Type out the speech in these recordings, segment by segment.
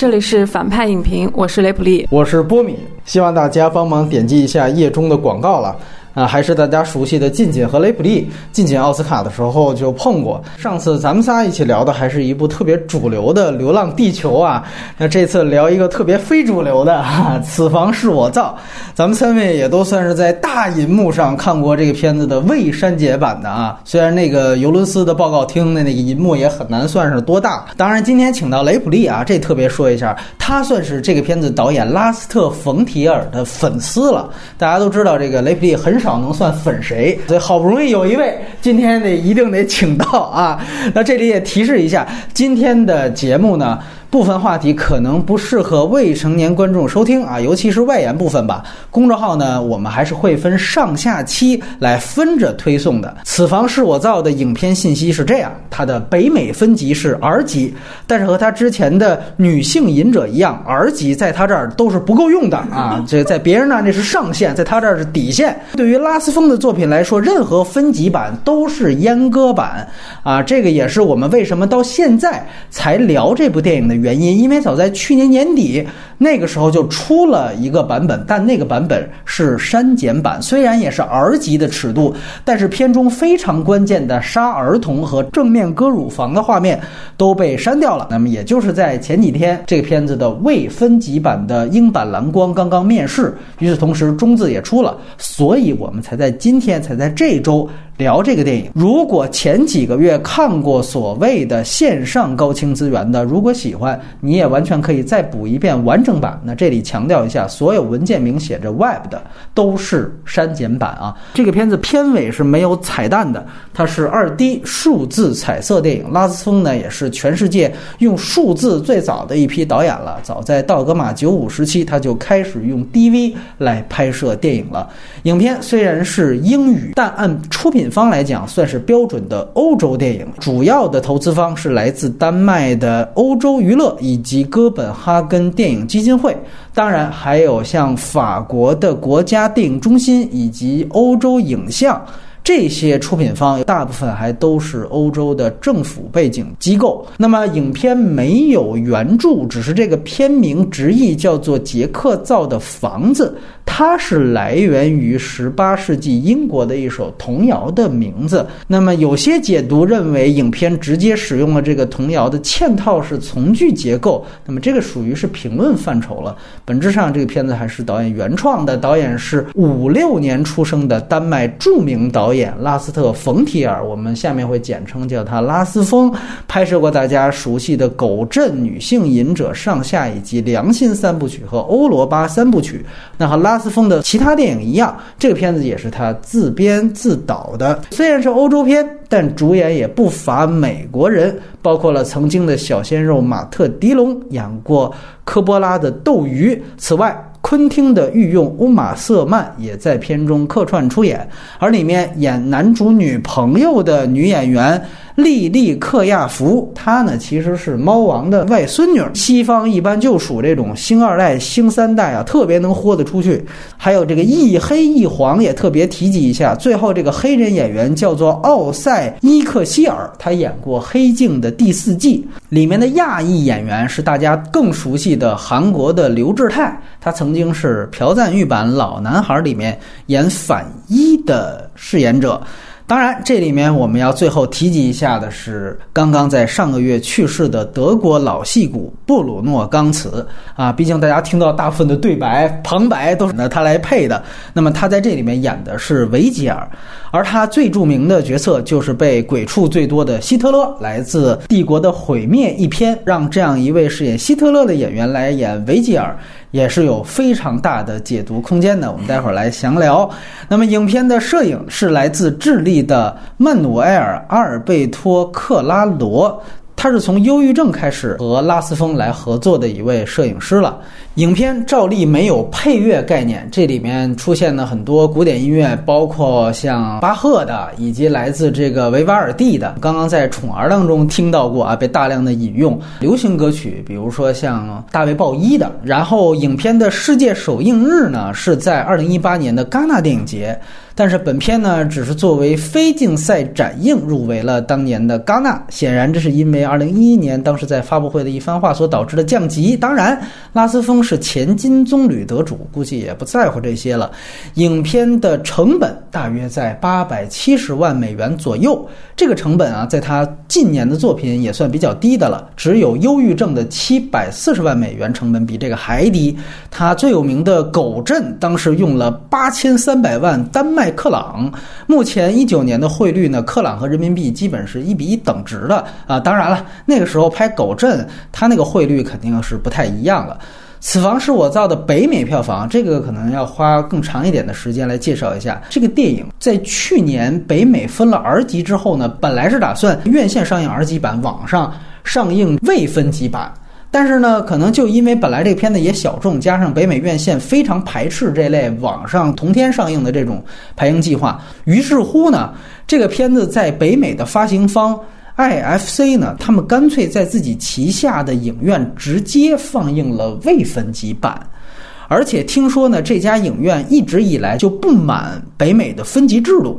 这里是反派影评，我是雷普利，我是波米，希望大家帮忙点击一下页中的广告了。啊，还是大家熟悉的近锦和雷普利。近锦奥斯卡的时候就碰过。上次咱们仨一起聊的还是一部特别主流的《流浪地球》啊。那这次聊一个特别非主流的《此房是我造》。咱们三位也都算是在大银幕上看过这个片子的未删减版的啊。虽然那个尤伦斯的报告厅的那个银幕也很难算是多大。当然，今天请到雷普利啊，这特别说一下，他算是这个片子导演拉斯特·冯提尔的粉丝了。大家都知道，这个雷普利很。少能算粉谁，所以好不容易有一位，今天得一定得请到啊。那这里也提示一下，今天的节目呢。部分话题可能不适合未成年观众收听啊，尤其是外延部分吧。公众号呢，我们还是会分上下期来分着推送的。此房是我造的影片信息是这样，它的北美分级是 R 级，但是和它之前的女性隐者一样，R 级在它这儿都是不够用的啊。这在别人那那是上限，在它这儿是底线。对于拉斯风的作品来说，任何分级版都是阉割版啊。这个也是我们为什么到现在才聊这部电影的。原因，因为早在去年年底，那个时候就出了一个版本，但那个版本是删减版，虽然也是 R 级的尺度，但是片中非常关键的杀儿童和正面割乳房的画面都被删掉了。那么，也就是在前几天，这个片子的未分级版的英版蓝光刚刚面世，与此同时中字也出了，所以我们才在今天，才在这周。聊这个电影，如果前几个月看过所谓的线上高清资源的，如果喜欢，你也完全可以再补一遍完整版。那这里强调一下，所有文件名写着 Web 的都是删减版啊。这个片子片尾是没有彩蛋的，它是二 D 数字彩色电影。拉斯风呢，也是全世界用数字最早的一批导演了。早在道格玛九五时期，他就开始用 DV 来拍摄电影了。影片虽然是英语，但按出品。方来讲，算是标准的欧洲电影。主要的投资方是来自丹麦的欧洲娱乐以及哥本哈根电影基金会，当然还有像法国的国家电影中心以及欧洲影像。这些出品方大部分还都是欧洲的政府背景机构。那么，影片没有原著，只是这个片名直译叫做《杰克造的房子》，它是来源于十八世纪英国的一首童谣的名字。那么，有些解读认为影片直接使用了这个童谣的嵌套式从句结构。那么，这个属于是评论范畴了。本质上，这个片子还是导演原创的。导演是五六年出生的丹麦著名导。演演拉斯特·冯提尔，我们下面会简称叫他拉斯风，拍摄过大家熟悉的《狗镇》《女性隐者》上下以及《良心三部曲》和《欧罗巴三部曲》。那和拉斯风的其他电影一样，这个片子也是他自编自导的。虽然是欧洲片，但主演也不乏美国人，包括了曾经的小鲜肉马特·迪龙，演过科波拉的《斗鱼》。此外，昆汀的御用乌玛·瑟曼也在片中客串出演，而里面演男主女朋友的女演员。莉莉克亚福，她呢其实是猫王的外孙女。西方一般就属这种星二代、星三代啊，特别能豁得出去。还有这个一黑一黄也特别提及一下。最后这个黑人演员叫做奥赛伊克希尔，他演过《黑镜》的第四季。里面的亚裔演员是大家更熟悉的韩国的刘志泰，他曾经是朴赞玉版《老男孩》里面演反一的饰演者。当然，这里面我们要最后提及一下的是，刚刚在上个月去世的德国老戏骨布鲁诺·冈茨啊。毕竟大家听到大部分的对白旁白都是拿他来配的。那么他在这里面演的是维吉尔，而他最著名的角色就是被鬼畜最多的希特勒，来自《帝国的毁灭》一篇，让这样一位饰演希特勒的演员来演维吉尔。也是有非常大的解读空间的，我们待会儿来详聊。那么，影片的摄影是来自智利的曼努埃尔·阿尔贝托·克拉罗。他是从忧郁症开始和拉斯风来合作的一位摄影师了。影片照例没有配乐概念，这里面出现了很多古典音乐，包括像巴赫的，以及来自这个维瓦尔第的。刚刚在《宠儿》当中听到过啊，被大量的引用。流行歌曲，比如说像大卫鲍伊的。然后，影片的世界首映日呢是在二零一八年的戛纳电影节。但是本片呢，只是作为非竞赛展映入围了当年的戛纳。显然，这是因为二零一一年当时在发布会的一番话所导致的降级。当然，拉斯风是前金棕榈得主，估计也不在乎这些了。影片的成本大约在八百七十万美元左右，这个成本啊，在他近年的作品也算比较低的了，只有《忧郁症》的七百四十万美元成本比这个还低。他最有名的《狗镇》当时用了八千三百万丹麦卖克朗，目前一九年的汇率呢，克朗和人民币基本是一比一等值的啊。当然了，那个时候拍《狗镇》，它那个汇率肯定是不太一样了。此房是我造的北美票房，这个可能要花更长一点的时间来介绍一下。这个电影在去年北美分了 R 级之后呢，本来是打算院线上映 R 级版，网上上映未分级版。但是呢，可能就因为本来这片子也小众，加上北美院线非常排斥这类网上同天上映的这种排映计划，于是乎呢，这个片子在北美的发行方。IFC 呢，他们干脆在自己旗下的影院直接放映了未分级版，而且听说呢，这家影院一直以来就不满北美的分级制度，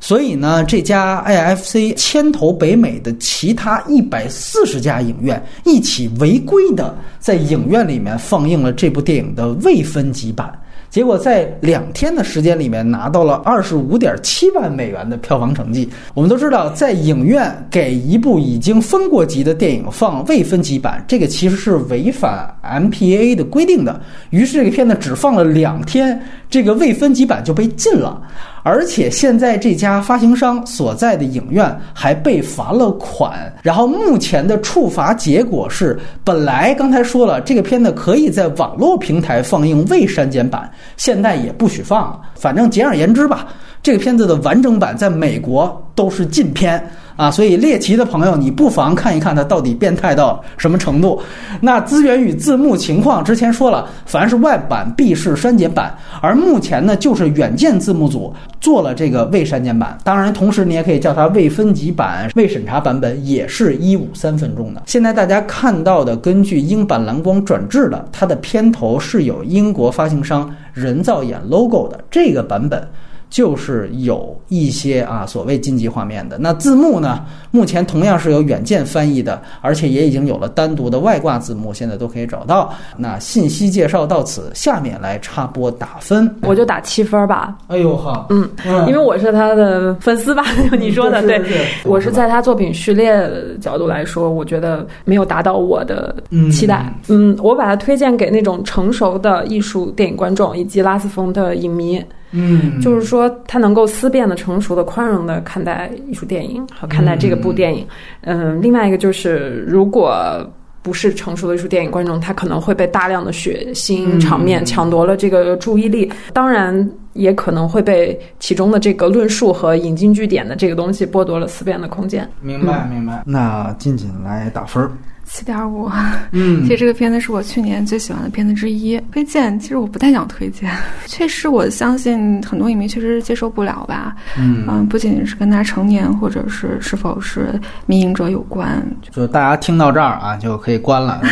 所以呢，这家 IFC 牵头北美的其他一百四十家影院一起违规的在影院里面放映了这部电影的未分级版。结果在两天的时间里面拿到了二十五点七万美元的票房成绩。我们都知道，在影院给一部已经分过级的电影放未分级版，这个其实是违反 MPAA 的规定的。于是这个片子只放了两天，这个未分级版就被禁了。而且现在这家发行商所在的影院还被罚了款，然后目前的处罚结果是，本来刚才说了这个片子可以在网络平台放映未删减版，现在也不许放了。反正简而言之吧，这个片子的完整版在美国都是禁片。啊，所以猎奇的朋友，你不妨看一看它到底变态到什么程度。那资源与字幕情况，之前说了，凡是外版必是删减版，而目前呢，就是远见字幕组做了这个未删减版。当然，同时你也可以叫它未分级版、未审查版本，也是一五三分钟的。现在大家看到的，根据英版蓝光转制的，它的片头是有英国发行商人造眼 logo 的这个版本。就是有一些啊所谓禁忌画面的那字幕呢，目前同样是由远见翻译的，而且也已经有了单独的外挂字幕，现在都可以找到。那信息介绍到此，下面来插播打分，我就打七分吧。哎呦哈，嗯，因为我是他的粉丝吧，你说的对，我是在他作品序列角度来说，我觉得没有达到我的期待。嗯，我把它推荐给那种成熟的艺术电影观众以及拉斯冯的影迷。嗯，就是说他能够思辨的、成熟的、宽容的看待艺术电影和看待这个部电影。嗯，另外一个就是，如果不是成熟的艺术电影观众，他可能会被大量的血腥场面抢夺了这个注意力，当然也可能会被其中的这个论述和引经据典的这个东西剥夺了思辨的空间。明白，明白。那静静来打分。七点五，嗯，其实这个片子是我去年最喜欢的片子之一。推荐，其实我不太想推荐，确实我相信很多影迷确实接受不了吧。嗯嗯，不仅仅是跟他成年或者是是否是迷影者有关。就大家听到这儿啊，就可以关了。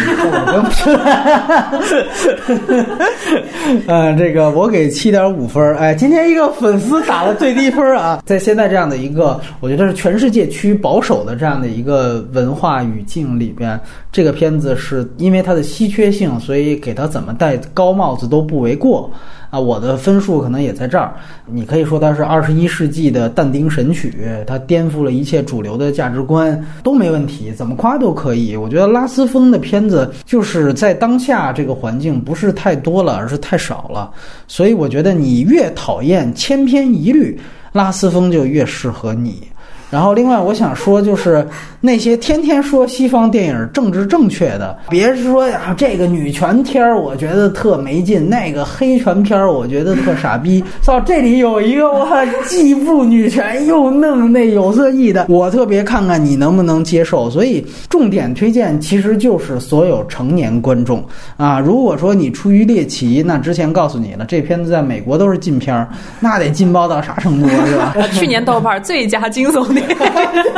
呃，这个我给七点五分。哎，今天一个粉丝打了最低分啊，在现在这样的一个，我觉得是全世界趋于保守的这样的一个文化语境里边。这个片子是因为它的稀缺性，所以给它怎么戴高帽子都不为过啊！我的分数可能也在这儿。你可以说它是二十一世纪的但丁神曲，它颠覆了一切主流的价值观，都没问题，怎么夸都可以。我觉得拉斯风的片子就是在当下这个环境不是太多了，而是太少了。所以我觉得你越讨厌千篇一律，拉斯风就越适合你。然后，另外我想说，就是那些天天说西方电影政治正确的，别说呀，这个女权片儿我觉得特没劲，那个黑权片儿我觉得特傻逼。操，这里有一个我既不女权又弄那有色艺的，我特别看看你能不能接受。所以，重点推荐其实就是所有成年观众啊。如果说你出于猎奇，那之前告诉你了，这片子在美国都是禁片儿，那得劲爆到啥程度啊，是吧？去年豆瓣最佳惊悚。你。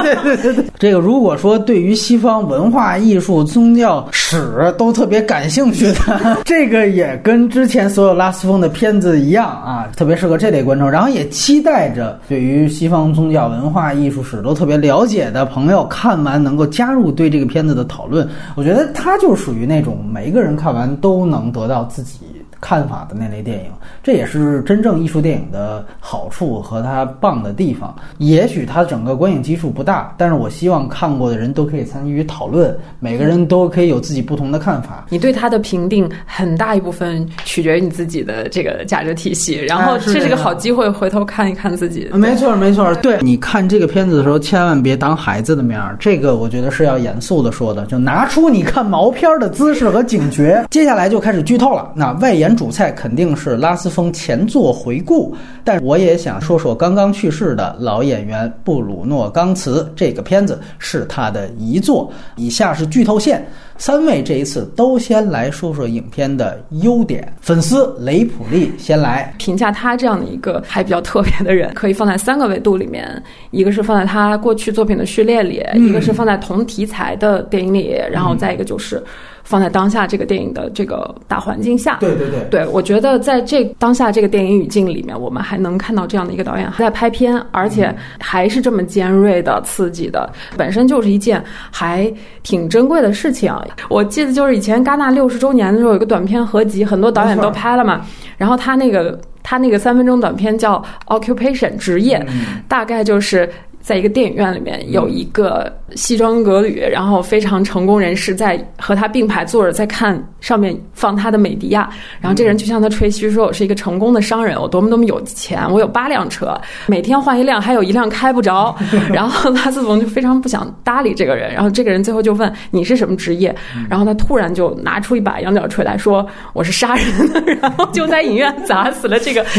对对对对，这个如果说对于西方文化艺术、宗教史都特别感兴趣的，这个也跟之前所有拉斯风的片子一样啊，特别适合这类观众。然后也期待着对于西方宗教、文化艺术史都特别了解的朋友看完能够加入对这个片子的讨论。我觉得它就属于那种每一个人看完都能得到自己。看法的那类电影，这也是真正艺术电影的好处和它棒的地方。也许它整个观影基数不大，但是我希望看过的人都可以参与讨论，每个人都可以有自己不同的看法。你对它的评定很大一部分取决于你自己的这个价值体系，然后这是个好机会，回头看一看自己。没错，没错。对，你看这个片子的时候，千万别当孩子的面儿，这个我觉得是要严肃的说的，就拿出你看毛片的姿势和警觉。接下来就开始剧透了，那外延。主菜肯定是拉斯风前作回顾，但我也想说说刚刚去世的老演员布鲁诺·冈茨。这个片子是他的遗作。以下是剧透线，三位这一次都先来说说影片的优点。粉丝雷普利先来评价他这样的一个还比较特别的人，可以放在三个维度里面：一个是放在他过去作品的序列里，一个是放在同题材的电影里，然后再一个就是。放在当下这个电影的这个大环境下，对对对，对我觉得在这当下这个电影语境里面，我们还能看到这样的一个导演还在拍片，而且还是这么尖锐的、刺激的，本身就是一件还挺珍贵的事情。我记得就是以前戛纳六十周年的时候，有个短片合集，很多导演都拍了嘛。然后他那个他那个三分钟短片叫《Occupation》职业，大概就是。在一个电影院里面，有一个西装革履，然后非常成功人士在和他并排坐着，在看上面放他的美迪亚。然后这个人就向他吹嘘说：“我是一个成功的商人，我多么多么有钱，我有八辆车，每天换一辆，还有一辆开不着。”然后拉斯冯就非常不想搭理这个人。然后这个人最后就问：“你是什么职业？”然后他突然就拿出一把羊角锤来说：“我是杀人。” 然后就在影院砸死了这个。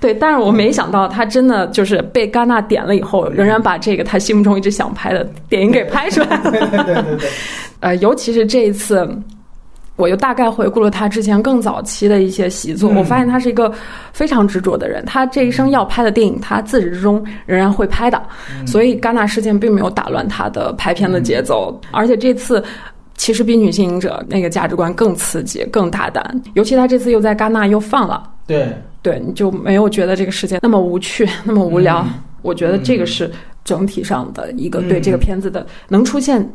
对，但是我没想到他真的就是。被戛纳点了以后，仍然把这个他心目中一直想拍的电影给拍出来了。对对对对。呃，尤其是这一次，我又大概回顾了他之前更早期的一些习作，我发现他是一个非常执着的人。他这一生要拍的电影，他自始至终仍然会拍的。所以戛纳事件并没有打乱他的拍片的节奏。而且这次其实比《女性影者》那个价值观更刺激、更大胆。尤其他这次又在戛纳又放了。对。对，你就没有觉得这个世界那么无趣、那么无聊？我觉得这个是整体上的一个对这个片子的能出现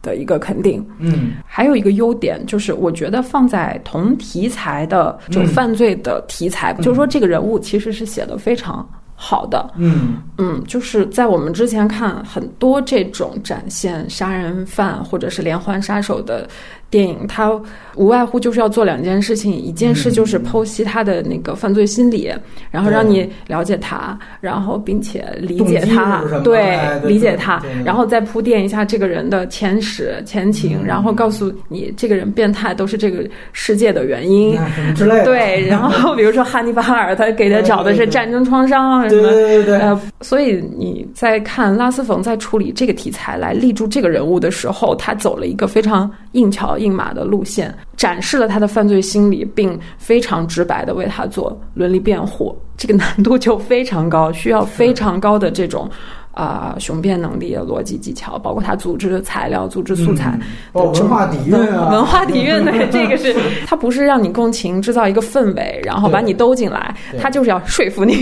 的一个肯定。嗯，还有一个优点就是，我觉得放在同题材的就犯罪的题材，就是说这个人物其实是写的非常好的。嗯嗯，就是在我们之前看很多这种展现杀人犯或者是连环杀手的。电影它无外乎就是要做两件事情，一件事就是剖析他的那个犯罪心理，然后让你了解他，然后并且理解他，对，理解他，然后再铺垫一下这个人的前史前情，然后告诉你这个人变态都是这个世界的原因之类的。对，然后比如说汉尼拔尔，他给他找的是战争创伤啊什么，对对对。呃，所以你在看拉斯冯在处理这个题材来立住这个人物的时候，他走了一个非常硬桥。硬马的路线，展示了他的犯罪心理，并非常直白的为他做伦理辩护，这个难度就非常高，需要非常高的这种啊雄辩能力、逻辑技巧，包括他组织的材料、组织素材，文化底蕴啊，文化底蕴对，这个是 他不是让你共情，制造一个氛围，然后把你兜进来，他就是要说服你，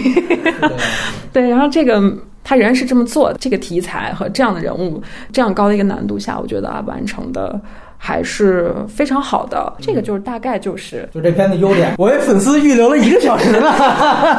对，然后这个他仍然是这么做的，这个题材和这样的人物，这样高的一个难度下，我觉得啊，完成的。还是非常好的，这个就是大概就是就这片的优点。我为粉丝预留了一个小时呢，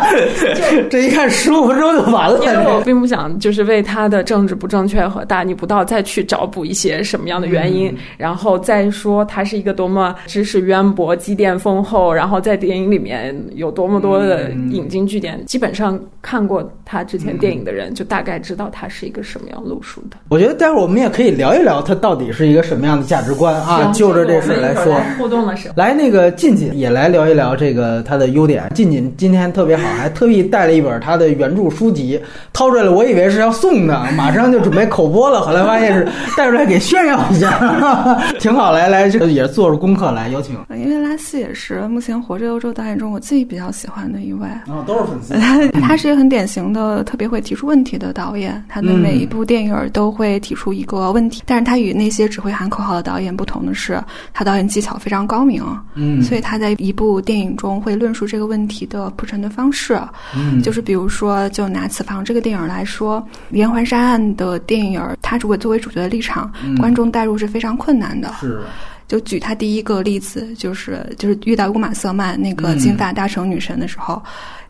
这一看十五分钟就完了。因为我并不想就是为他的政治不正确和大逆不道再去找补一些什么样的原因，然后再说他是一个多么知识渊博、积淀丰厚，然后在电影里面有多么多的引经据典。基本上看过他之前电影的人，就大概知道他是一个什么样路数的。我觉得待会儿我们也可以聊一聊他到底是一个什么样的价值观。观啊，就着这事来说。互动的时候，来那个静静也来聊一聊这个他的优点。静静今天特别好，还特意带了一本他的原著书籍，掏出来了，我以为是要送的，马上就准备口播了，后来发现是带出来给炫耀一下，挺好。来来，这也做着功课来邀请。因为拉西也是目前活着欧洲导演中我自己比较喜欢的一位，啊，都是粉丝。他是一个很典型的特别会提出问题的导演，他的每一部电影都会提出一个问题，但是他与那些只会喊口号的导演不同的是，他导演技巧非常高明，嗯，所以他在一部电影中会论述这个问题的铺陈的方式，嗯，就是比如说，就拿《此房》这个电影来说，连环杀案的电影，他如果作为主角的立场，观众代入是非常困难的，是。就举他第一个例子，就是就是遇到乌玛瑟曼那个金发大城女神的时候，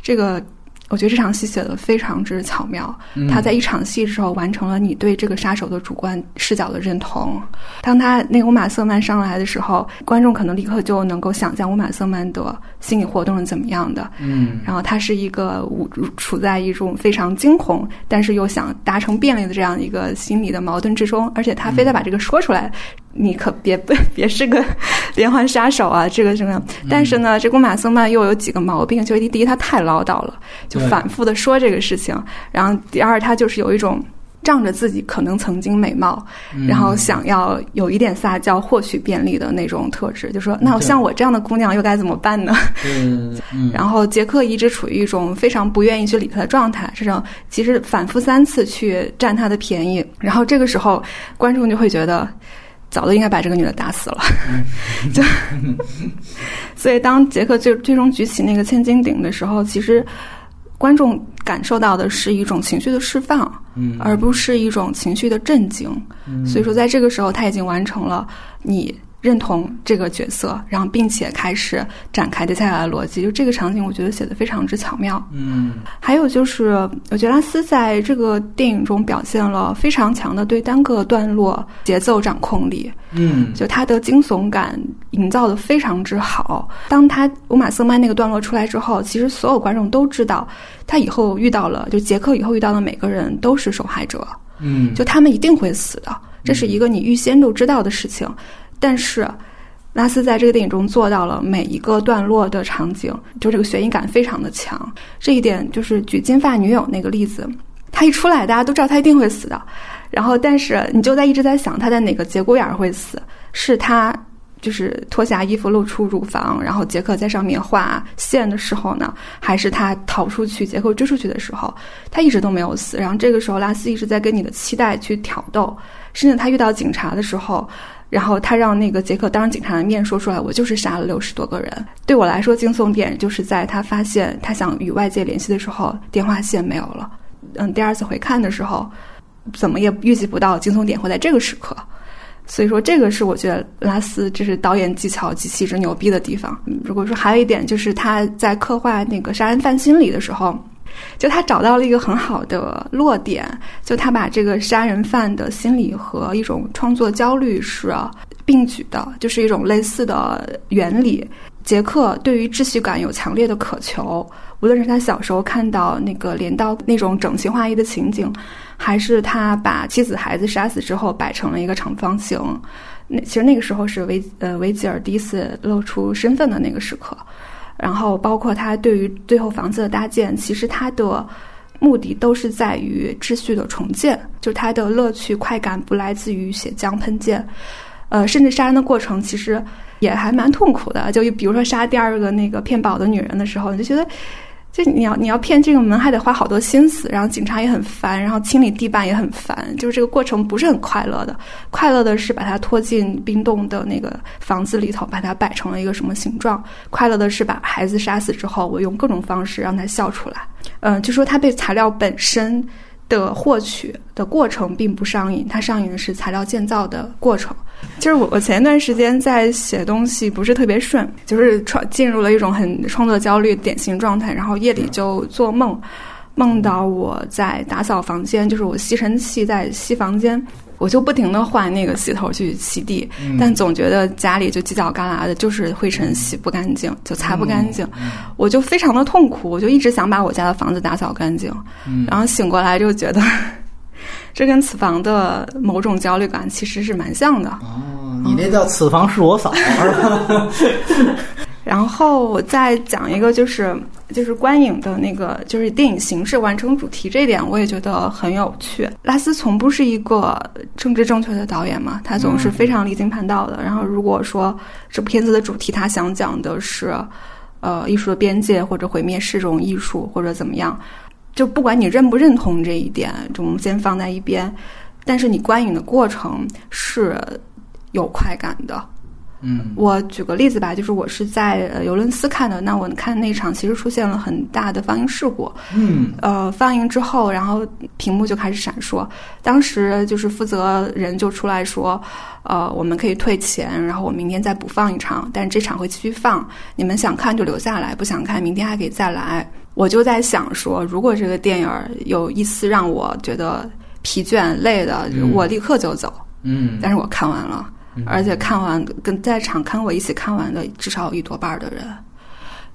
这个。我觉得这场戏写的非常之巧妙，他在一场戏的时候完成了你对这个杀手的主观视角的认同。当他那个乌玛瑟曼上来的时候，观众可能立刻就能够想象乌玛瑟曼的心理活动是怎么样的。嗯，然后他是一个处在一种非常惊恐，但是又想达成便利的这样一个心理的矛盾之中，而且他非得把这个说出来。你可别 别是个连环杀手啊！这个什么？但是呢，这宫马瑟曼又有几个毛病，就是第一，他太唠叨了，就反复的说这个事情；然后第二，他就是有一种仗着自己可能曾经美貌，然后想要有一点撒娇获取便利的那种特质。就说，那像我这样的姑娘又该怎么办呢？嗯，然后杰克一直处于一种非常不愿意去理他的状态，这种其实反复三次去占他的便宜，然后这个时候观众就会觉得。早都应该把这个女的打死了，就 所以当杰克最最终举起那个千斤顶的时候，其实观众感受到的是一种情绪的释放，而不是一种情绪的震惊。所以说，在这个时候，他已经完成了你。认同这个角色，然后并且开始展开接下来的逻辑，就这个场景，我觉得写的非常之巧妙。嗯，还有就是，我觉得拉斯在这个电影中表现了非常强的对单个段落节奏掌控力。嗯，就他的惊悚感营造的非常之好。当他乌马瑟曼那个段落出来之后，其实所有观众都知道，他以后遇到了，就杰克以后遇到的每个人都是受害者。嗯，就他们一定会死的，这是一个你预先都知道的事情。但是，拉斯在这个电影中做到了每一个段落的场景，就这个悬疑感非常的强。这一点就是举金发女友那个例子，他一出来，大家都知道他一定会死的。然后，但是你就在一直在想他在哪个节骨眼儿会死？是他就是脱下衣服露出乳房，然后杰克在上面画线的时候呢，还是他逃出去，杰克追出去的时候？他一直都没有死。然后这个时候，拉斯一直在跟你的期待去挑逗，甚至他遇到警察的时候。然后他让那个杰克当着警察的面说出来：“我就是杀了六十多个人。”对我来说，惊悚点就是在他发现他想与外界联系的时候，电话线没有了。嗯，第二次回看的时候，怎么也预计不到惊悚点会在这个时刻。所以说，这个是我觉得拉斯这是导演技巧极其之牛逼的地方。如果说还有一点，就是他在刻画那个杀人犯心理的时候。就他找到了一个很好的落点，就他把这个杀人犯的心理和一种创作焦虑是并举的，就是一种类似的原理。杰克对于秩序感有强烈的渴求，无论是他小时候看到那个镰刀那种整齐划一的情景，还是他把妻子孩子杀死之后摆成了一个长方形，那其实那个时候是维呃维吉尔第一次露出身份的那个时刻。然后包括他对于最后房子的搭建，其实他的目的都是在于秩序的重建，就他的乐趣快感不来自于血浆喷溅，呃，甚至杀人的过程其实也还蛮痛苦的。就比如说杀第二个那个骗保的女人的时候，你就觉得。就你要你要骗这个门还得花好多心思，然后警察也很烦，然后清理地板也很烦，就是这个过程不是很快乐的。快乐的是把它拖进冰冻的那个房子里头，把它摆成了一个什么形状。快乐的是把孩子杀死之后，我用各种方式让他笑出来。嗯，就说他对材料本身的获取的过程并不上瘾，他上瘾的是材料建造的过程。就是我，我前一段时间在写东西，不是特别顺，就是创进入了一种很创作焦虑典型状态，然后夜里就做梦，梦到我在打扫房间，就是我吸尘器在吸房间，我就不停的换那个洗头去洗地，但总觉得家里就犄角旮旯的，就是灰尘洗不干净，就擦不干净，我就非常的痛苦，我就一直想把我家的房子打扫干净，然后醒过来就觉得。这跟此房的某种焦虑感其实是蛮像的。哦，你那叫此房是我嫂。然后我再讲一个，就是就是观影的那个，就是电影形式完成主题这一点，我也觉得很有趣。拉斯从不是一个政治正确的导演嘛，他总是非常离经叛道的。然后如果说这部片子的主题他想讲的是，呃，艺术的边界或者毁灭是种艺术或者怎么样，就不管你认不认同这一点，就我们先放在一边。但是你观影的过程是有快感的。嗯，我举个例子吧，就是我是在呃尤伦斯看的，那我看那场其实出现了很大的放映事故。嗯，呃，放映之后，然后屏幕就开始闪烁，当时就是负责人就出来说，呃，我们可以退钱，然后我明天再补放一场，但是这场会继续放，你们想看就留下来，不想看明天还可以再来。我就在想说，如果这个电影有一丝让我觉得疲倦累的，我立刻就走。嗯，但是我看完了。而且看完跟在场跟我一起看完的至少有一多半的人，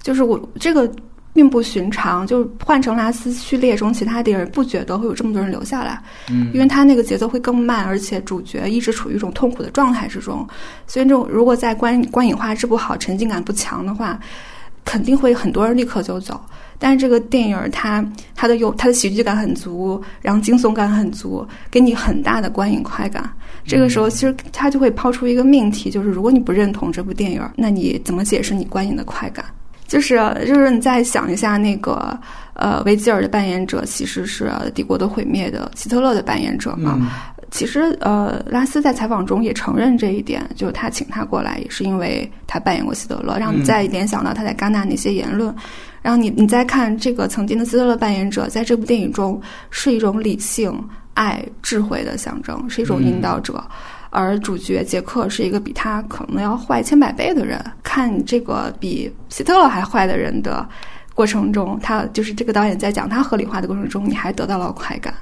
就是我这个并不寻常。就换成拉斯序列中其他电影，不觉得会有这么多人留下来，嗯，因为他那个节奏会更慢，而且主角一直处于一种痛苦的状态之中。所以这种如果在观观影画质不好、沉浸感不强的话，肯定会很多人立刻就走。但是这个电影它它的有它的喜剧感很足，然后惊悚感很足，给你很大的观影快感。这个时候，其实他就会抛出一个命题，就是如果你不认同这部电影，那你怎么解释你观影的快感？就是就是你再想一下，那个呃，维吉尔的扮演者其实是帝国的毁灭的希特勒的扮演者嘛？其实呃，拉斯在采访中也承认这一点，就是他请他过来也是因为他扮演过希特勒，让你再联想到他在戛纳那些言论，然后你你再看这个曾经的希特勒扮演者，在这部电影中是一种理性。爱智慧的象征是一种引导者，而主角杰克是一个比他可能要坏千百倍的人。看这个比希特勒还坏的人的过程中，他就是这个导演在讲他合理化的过程中，你还得到了快感。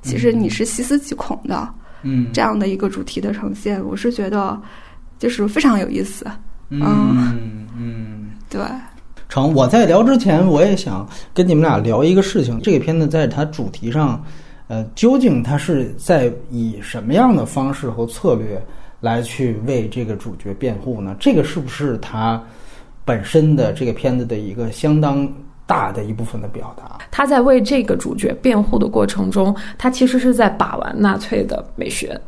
其实你是细思极恐的，嗯，这样的一个主题的呈现，我是觉得就是非常有意思。嗯嗯，对。成，我在聊之前，我也想跟你们俩聊一个事情。这个片子在它主题上。呃，究竟它是在以什么样的方式和策略来去为这个主角辩护呢？这个是不是它本身的这个片子的一个相当大的一部分的表达？他在为这个主角辩护的过程中，他其实是在把玩纳粹的美学，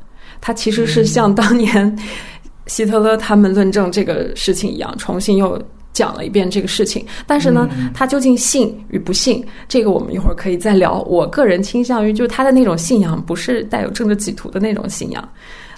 他其实是像当年 希特勒他们论证这个事情一样，重新又。讲了一遍这个事情，但是呢，他究竟信与不信，这个我们一会儿可以再聊。我个人倾向于，就是他的那种信仰不是带有政治企图的那种信仰，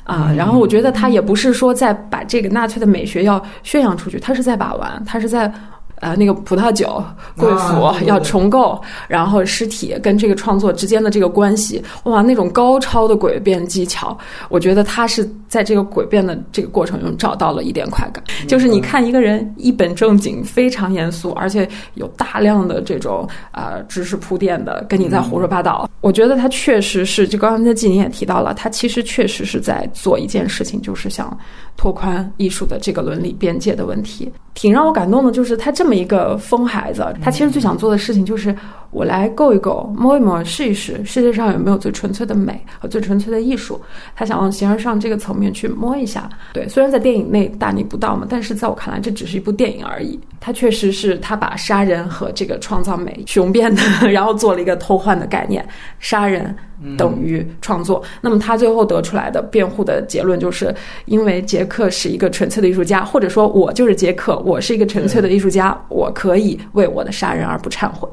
啊，然后我觉得他也不是说在把这个纳粹的美学要宣扬出去，他是在把玩，他是在。呃，那个葡萄酒贵妇要重构，然后尸体跟这个创作之间的这个关系，哇，那种高超的诡辩技巧，我觉得他是在这个诡辩的这个过程中找到了一点快感。就是你看一个人一本正经、非常严肃，而且有大量的这种呃知识铺垫的，跟你在胡说八道。我觉得他确实是，就刚才季宁也提到了，他其实确实是在做一件事情，就是想拓宽艺术的这个伦理边界的问题。挺让我感动的，就是他这么这么一个疯孩子，他其实最想做的事情就是我来够一够，摸一摸，试一试，世界上有没有最纯粹的美和最纯粹的艺术。他想往形而上这个层面去摸一下。对，虽然在电影内大逆不道嘛，但是在我看来，这只是一部电影而已。他确实是他把杀人和这个创造美雄辩的，然后做了一个偷换的概念，杀人。等于创作。那么他最后得出来的辩护的结论，就是因为杰克是一个纯粹的艺术家，或者说我就是杰克，我是一个纯粹的艺术家，我可以为我的杀人而不忏悔。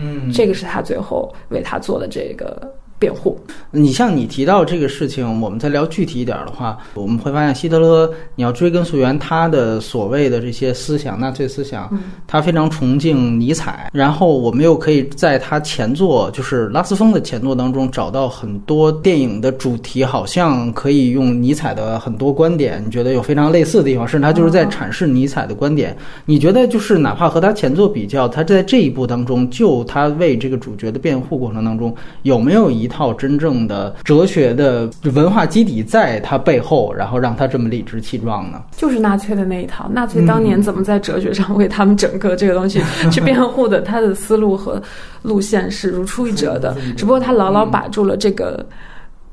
嗯，这个是他最后为他做的这个。辩护，你像你提到这个事情，我们再聊具体一点的话，我们会发现希特勒，你要追根溯源，他的所谓的这些思想，纳粹思想，他非常崇敬尼采，然后我们又可以在他前作，就是拉斯风的前作当中找到很多电影的主题，好像可以用尼采的很多观点，你觉得有非常类似的地方，甚至他就是在阐释尼采的观点。你觉得就是哪怕和他前作比较，他在这一部当中，就他为这个主角的辩护过程当中，有没有一？一套真正的哲学的文化基底在他背后，然后让他这么理直气壮呢？就是纳粹的那一套。纳粹当年怎么在哲学上为他们整个这个东西去辩护的？他的思路和路线是如出一辙的。只不过他牢牢把住了这个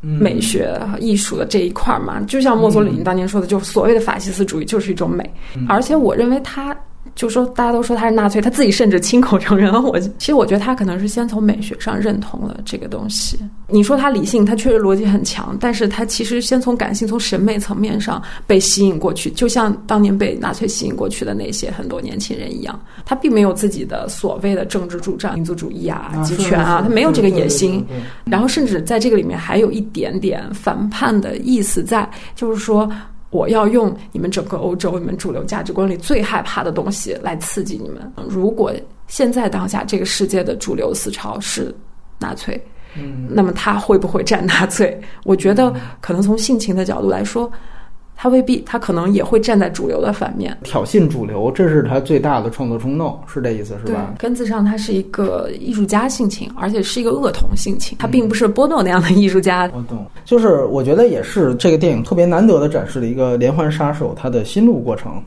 美学、艺术的这一块嘛。就像墨索里尼当年说的，就所谓的法西斯主义就是一种美，而且我认为他。就说大家都说他是纳粹，他自己甚至亲口承认了。我其实我觉得他可能是先从美学上认同了这个东西。你说他理性，他确实逻辑很强，但是他其实先从感性、从审美层面上被吸引过去，就像当年被纳粹吸引过去的那些很多年轻人一样。他并没有自己的所谓的政治主张、民族主义啊、集权啊，他没有这个野心。然后甚至在这个里面还有一点点反叛的意思在，就是说。我要用你们整个欧洲、你们主流价值观里最害怕的东西来刺激你们。如果现在当下这个世界的主流思潮是纳粹，嗯，那么他会不会站纳粹？我觉得可能从性情的角度来说。他未必，他可能也会站在主流的反面，挑衅主流，这是他最大的创作冲动，是这意思，是吧？根子上，他是一个艺术家性情，而且是一个恶童性情，他并不是波诺那样的艺术家。我懂，就是我觉得也是这个电影特别难得的展示了一个连环杀手他的心路过程，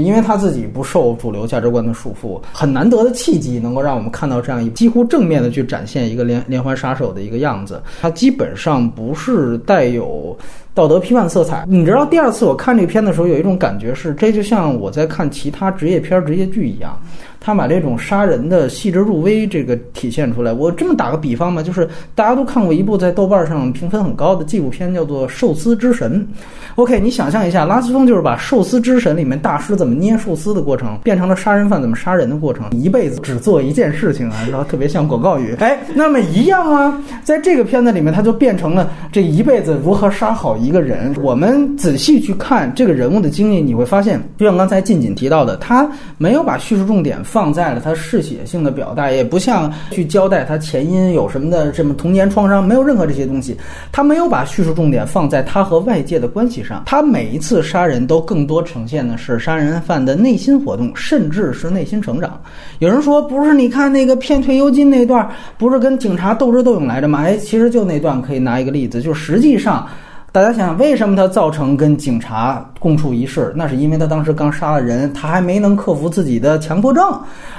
因为他自己不受主流价值观的束缚，很难得的契机，能够让我们看到这样一几乎正面的去展现一个连连环杀手的一个样子，他基本上不是带有。道德批判色彩，你知道，第二次我看这片的时候，有一种感觉是，这就像我在看其他职业片、职业剧一样，他把这种杀人的细致入微这个体现出来。我这么打个比方吧，就是大家都看过一部在豆瓣上评分很高的纪录片，叫做《寿司之神》。OK，你想象一下，拉斯风就是把《寿司之神》里面大师怎么捏寿司的过程，变成了杀人犯怎么杀人的过程，一辈子只做一件事情啊，然后特别像广告语。哎，那么一样啊，在这个片子里面，他就变成了这一辈子如何杀好一个人。我们仔细去看这个人物的经历，你会发现，就像刚才近锦提到的，他没有把叙述重点放在了他嗜血性的表达，也不像去交代他前因有什么的什么童年创伤，没有任何这些东西。他没有把叙述重点放在他和外界的关系。上，他每一次杀人都更多呈现的是杀人犯的内心活动，甚至是内心成长。有人说不是，你看那个骗退休金那段，不是跟警察斗智斗勇来着吗？哎，其实就那段可以拿一个例子，就实际上。大家想想，为什么他造成跟警察共处一室？那是因为他当时刚杀了人，他还没能克服自己的强迫症，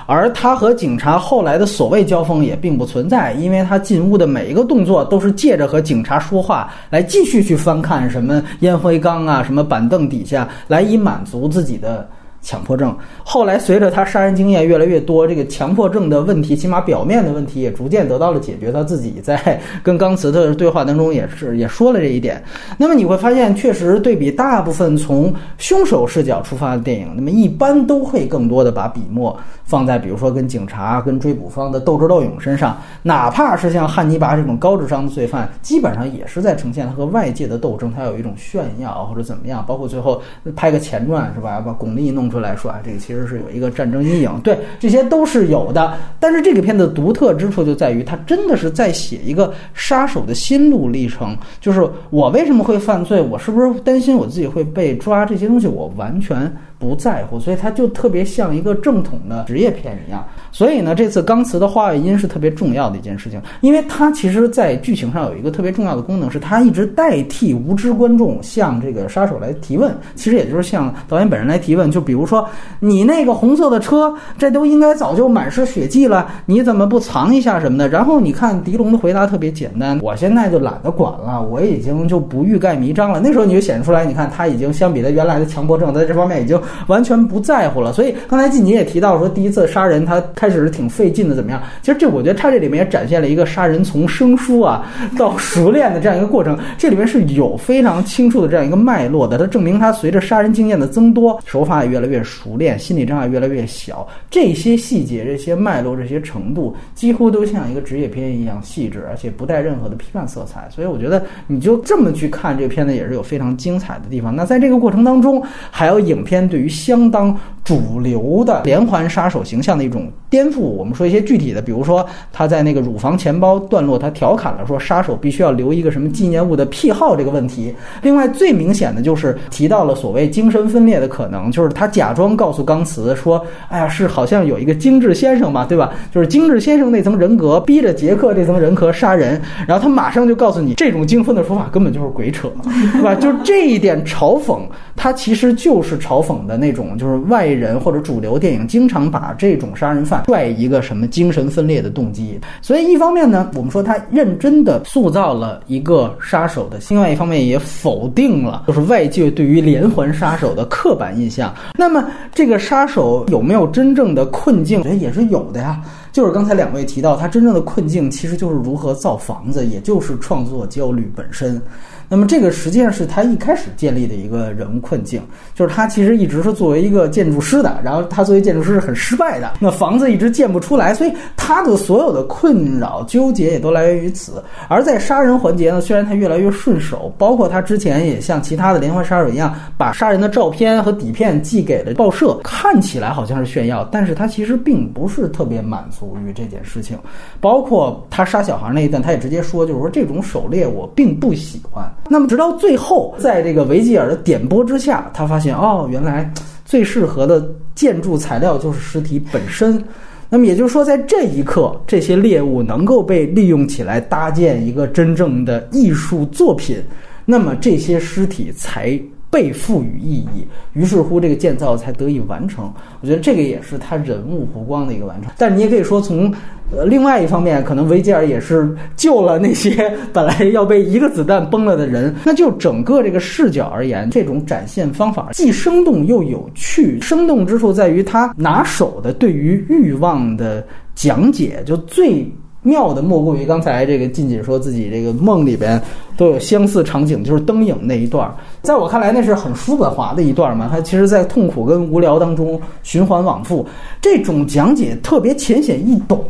而他和警察后来的所谓交锋也并不存在，因为他进屋的每一个动作都是借着和警察说话来继续去翻看什么烟灰缸啊、什么板凳底下，来以满足自己的。强迫症，后来随着他杀人经验越来越多，这个强迫症的问题，起码表面的问题也逐渐得到了解决。他自己在跟钢瓷的对话当中也是 也说了这一点。那么你会发现，确实对比大部分从凶手视角出发的电影，那么一般都会更多的把笔墨。放在比如说跟警察、跟追捕方的斗智斗勇身上，哪怕是像汉尼拔这种高智商的罪犯，基本上也是在呈现他和外界的斗争，他有一种炫耀或者怎么样。包括最后拍个前传是吧？把巩俐弄出来说啊，这个其实是有一个战争阴影，对，这些都是有的。但是这个片子独特之处就在于，它真的是在写一个杀手的心路历程，就是我为什么会犯罪，我是不是担心我自己会被抓，这些东西我完全。不在乎，所以他就特别像一个正统的职业片一样。所以呢，这次钢瓷的画外音是特别重要的一件事情，因为它其实，在剧情上有一个特别重要的功能，是它一直代替无知观众向这个杀手来提问。其实也就是向导演本人来提问。就比如说，你那个红色的车，这都应该早就满是血迹了，你怎么不藏一下什么的？然后你看狄龙的回答特别简单，我现在就懒得管了，我已经就不欲盖弥彰了。那时候你就显示出来，你看他已经相比他原来的强迫症，在这方面已经。完全不在乎了，所以刚才季你也提到说，第一次杀人他开始是挺费劲的，怎么样？其实这我觉得他这里面也展现了一个杀人从生疏啊到熟练的这样一个过程，这里面是有非常清楚的这样一个脉络的。它证明他随着杀人经验的增多，手法也越来越熟练，心理障碍越来越小。这些细节、这些脉络、这些程度，几乎都像一个职业片一样细致，而且不带任何的批判色彩。所以我觉得你就这么去看这片子，也是有非常精彩的地方。那在这个过程当中，还有影片对于相当主流的连环杀手形象的一种颠覆。我们说一些具体的，比如说他在那个乳房钱包段落，他调侃了说杀手必须要留一个什么纪念物的癖好这个问题。另外最明显的就是提到了所谓精神分裂的可能，就是他假装告诉钢瓷说：“哎呀，是好像有一个精致先生嘛，对吧？就是精致先生那层人格逼着杰克这层人格杀人。”然后他马上就告诉你，这种精分的说法根本就是鬼扯，对吧？就是这一点嘲讽，他其实就是嘲讽。的那种，就是外人或者主流电影经常把这种杀人犯拽一个什么精神分裂的动机。所以一方面呢，我们说他认真的塑造了一个杀手的；另外一方面也否定了就是外界对于连环杀手的刻板印象。那么这个杀手有没有真正的困境？我觉得也是有的呀。就是刚才两位提到，他真正的困境其实就是如何造房子，也就是创作焦虑本身。那么这个实际上是他一开始建立的一个人物困境，就是他其实一直是作为一个建筑师的，然后他作为建筑师是很失败的，那房子一直建不出来，所以他的所有的困扰纠结也都来源于此。而在杀人环节呢，虽然他越来越顺手，包括他之前也像其他的连环杀手一样，把杀人的照片和底片寄给了报社，看起来好像是炫耀，但是他其实并不是特别满足于这件事情。包括他杀小孩那一段，他也直接说，就是说这种狩猎我并不喜欢。那么直到最后，在这个维吉尔的点拨之下，他发现哦，原来最适合的建筑材料就是尸体本身。那么也就是说，在这一刻，这些猎物能够被利用起来搭建一个真正的艺术作品，那么这些尸体才被赋予意义。于是乎，这个建造才得以完成。我觉得这个也是他人物弧光的一个完成。但是你也可以说从。呃，另外一方面，可能维吉尔也是救了那些 本来要被一个子弹崩了的人。那就整个这个视角而言，这种展现方法既生动又有趣。生动之处在于他拿手的对于欲望的讲解，就最。妙的莫过于刚才这个静静说自己这个梦里边都有相似场景，就是灯影那一段，在我看来那是很叔本华的一段嘛。他其实，在痛苦跟无聊当中循环往复，这种讲解特别浅显易懂。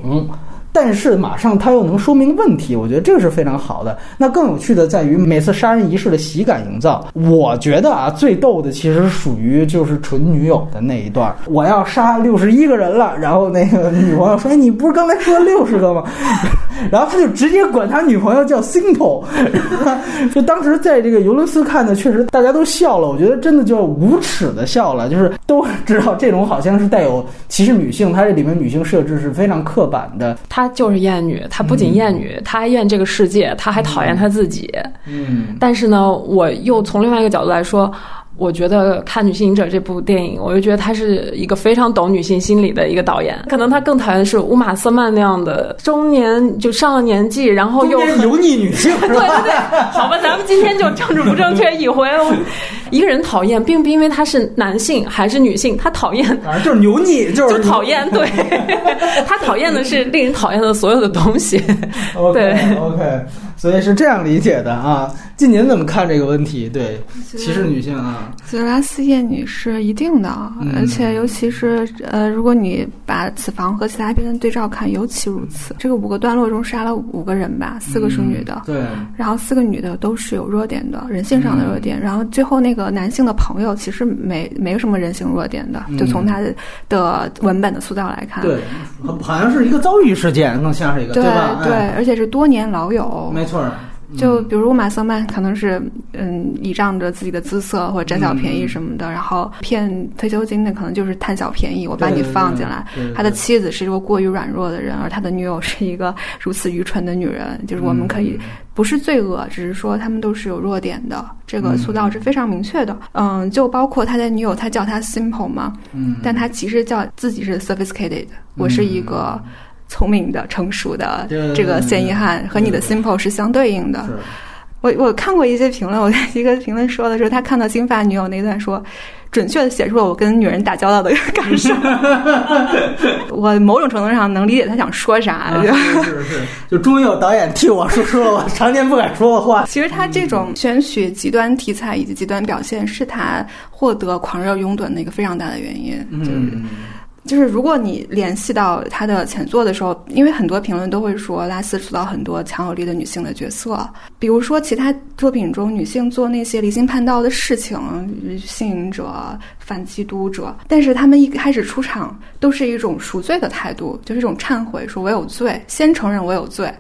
但是马上他又能说明问题，我觉得这个是非常好的。那更有趣的在于每次杀人仪式的喜感营造。我觉得啊，最逗的其实属于就是纯女友的那一段。我要杀六十一个人了，然后那个女朋友说：“哎，你不是刚才说六十个吗？” 然后他就直接管他女朋友叫 Simple。就当时在这个尤伦斯看的，确实大家都笑了。我觉得真的就无耻的笑了，就是都知道这种好像是带有歧视女性，它这里面女性设置是非常刻板的。他。她就是厌女，她不仅厌女，她还厌这个世界，她还讨厌她自己。嗯，但是呢，我又从另外一个角度来说。我觉得看《女性瘾者》这部电影，我就觉得他是一个非常懂女性心理的一个导演。可能他更讨厌的是乌玛·瑟曼那样的中年就上了年纪，然后又油腻女性。对对对，好吧，咱们今天就政治不正确一回。一个人讨厌，并不因为他是男性还是女性，他讨厌就是油腻，就是讨厌。对，他讨厌的是令人讨厌的所有的东西。对，OK。所以是这样理解的啊，近您怎么看这个问题？对歧视女性啊，觉得拉斯厌女是一定的，而且尤其是呃，如果你把此房和其他片的对照看，尤其如此。这个五个段落中杀了五个人吧，四个是女的，对，然后四个女的都是有弱点的，人性上的弱点。然后最后那个男性的朋友其实没没什么人性弱点的，就从他的文本的塑造来看，对，好像是一个遭遇事件，更像是一个对吧？对，而且是多年老友，没错。错，就比如马瑟曼可能是嗯倚仗着自己的姿色或者占小便宜什么的，然后骗退休金的可能就是贪小便宜，我把你放进来。他的妻子是一个过于软弱的人，而他的女友是一个如此愚蠢的女人。就是我们可以不是罪恶，只是说他们都是有弱点的。这个塑造是非常明确的。嗯，就包括他的女友，他叫他 simple 嘛，嗯，但他其实叫自己是 sophisticated。我是一个。聪明的、成熟的这个嫌疑犯和你的 simple 是相对应的。我我看过一些评论，我一个评论说的是他看到金发女友那段说，准确的写出了我跟女人打交道的一个感受。我某种程度上能理解他想说啥。是是，就终于有导演替我说出了我常年不敢说的话。其实他这种选取极端题材以及极端表现，是他获得狂热拥趸的一个非常大的原因。就是。就是如果你联系到他的前作的时候，因为很多评论都会说拉斯塑造很多强有力的女性的角色，比如说其他作品中女性做那些离经叛道的事情，性瘾者、反基督者，但是他们一开始出场都是一种赎罪的态度，就是一种忏悔，说我有罪，先承认我有罪。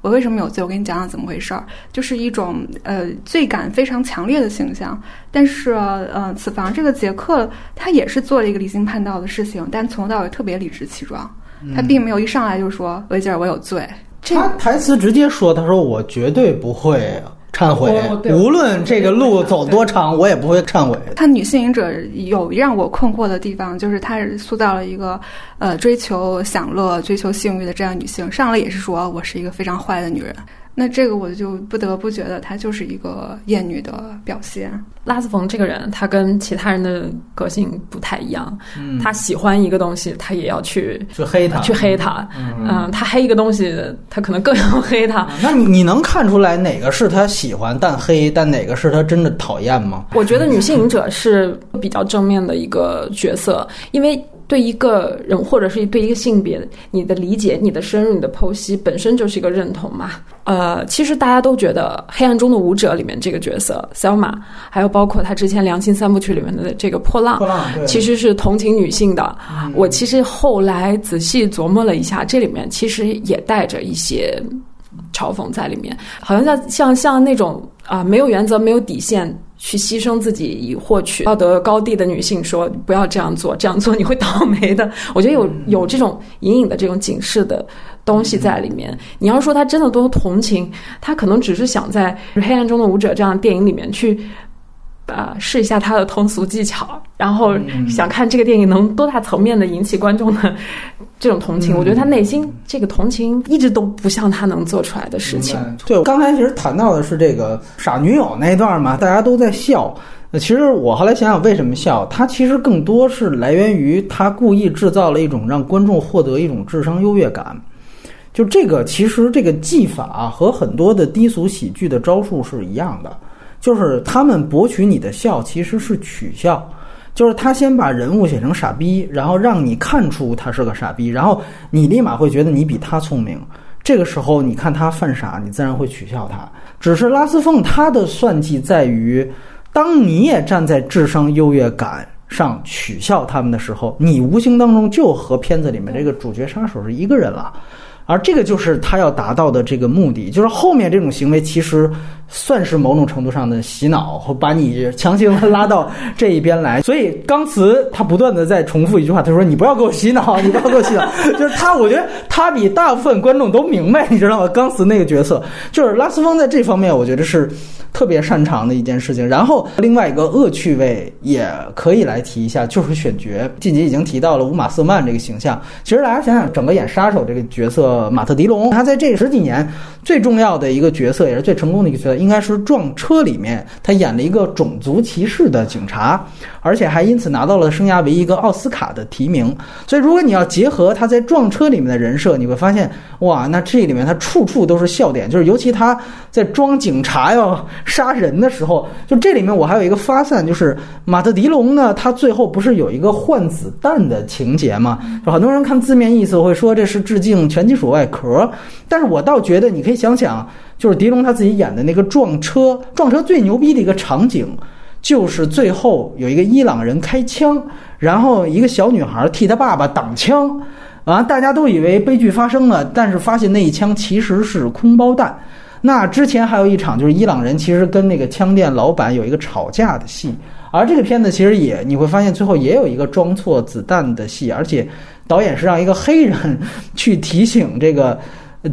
我为什么有罪？我跟你讲讲怎么回事儿，就是一种呃罪感非常强烈的形象。但是呃，此房这个杰克他也是做了一个离经叛道的事情，但从头到尾特别理直气壮，他并没有一上来就说维吉尔我有罪。他台词直接说：“他说我绝对不会。”忏悔无论这个路走多长，我也不会忏悔。他女性瘾者有让我困惑的地方，就是她是塑造了一个呃追求享乐、追求性欲的这样女性，上来也是说我是一个非常坏的女人。那这个我就不得不觉得她就是一个厌女的表现。拉斯冯这个人，他跟其他人的个性不太一样。嗯他喜欢一个东西，他也要去去黑他，去黑他。嗯，他黑一个东西，他可能更 要黑他。那你你能看出来哪个是他喜欢但黑，但哪个是他真的讨厌吗？我觉得女性影者是比较正面的一个角色，因为。对一个人，或者是对一个性别，你的理解、你的深入、你的剖析，本身就是一个认同嘛。呃，其实大家都觉得《黑暗中的舞者》里面这个角色 Selma，还有包括他之前《良心三部曲》里面的这个破浪，其实是同情女性的。我其实后来仔细琢磨了一下，这里面其实也带着一些嘲讽在里面，好像像像像那种啊，没有原则、没有底线。去牺牲自己以获取道德高地的女性说不要这样做，这样做你会倒霉的。我觉得有有这种隐隐的这种警示的东西在里面。你要说他真的多同情，他可能只是想在《黑暗中的舞者》这样的电影里面去。呃，试一下他的通俗技巧，然后想看这个电影能多大层面的引起观众的这种同情。我觉得他内心这个同情一直都不像他能做出来的事情。对，我刚才其实谈到的是这个傻女友那一段嘛，大家都在笑。那其实我后来想想，为什么笑？他其实更多是来源于他故意制造了一种让观众获得一种智商优越感。就这个，其实这个技法和很多的低俗喜剧的招数是一样的。就是他们博取你的笑，其实是取笑。就是他先把人物写成傻逼，然后让你看出他是个傻逼，然后你立马会觉得你比他聪明。这个时候，你看他犯傻，你自然会取笑他。只是拉斯凤他的算计在于，当你也站在智商优越感上取笑他们的时候，你无形当中就和片子里面这个主角杀手是一个人了。而这个就是他要达到的这个目的，就是后面这种行为其实算是某种程度上的洗脑，和把你强行拉到这一边来。所以钢瓷他不断的在重复一句话，他说：“你不要给我洗脑，你不要给我洗脑。”就是他，我觉得他比大部分观众都明白，你知道吗？钢瓷那个角色，就是拉斯峰在这方面，我觉得是。特别擅长的一件事情，然后另外一个恶趣味也可以来提一下，就是选角。晋级已经提到了乌玛瑟曼这个形象，其实大家想想，整个演杀手这个角色马特·迪龙，他在这十几年最重要的一个角色，也是最成功的一个角色，应该是《撞车》里面他演了一个种族歧视的警察，而且还因此拿到了生涯唯一个奥斯卡的提名。所以，如果你要结合他在《撞车》里面的人设，你会发现，哇，那这里面他处处都是笑点，就是尤其他在装警察要。杀人的时候，就这里面我还有一个发散，就是马特·迪龙呢，他最后不是有一个换子弹的情节吗？就很多人看字面意思会说这是致敬全金属外壳，但是我倒觉得你可以想想，就是迪龙他自己演的那个撞车，撞车最牛逼的一个场景，就是最后有一个伊朗人开枪，然后一个小女孩替他爸爸挡枪，啊，大家都以为悲剧发生了，但是发现那一枪其实是空包弹。那之前还有一场，就是伊朗人其实跟那个枪店老板有一个吵架的戏，而这个片子其实也你会发现最后也有一个装错子弹的戏，而且导演是让一个黑人去提醒这个。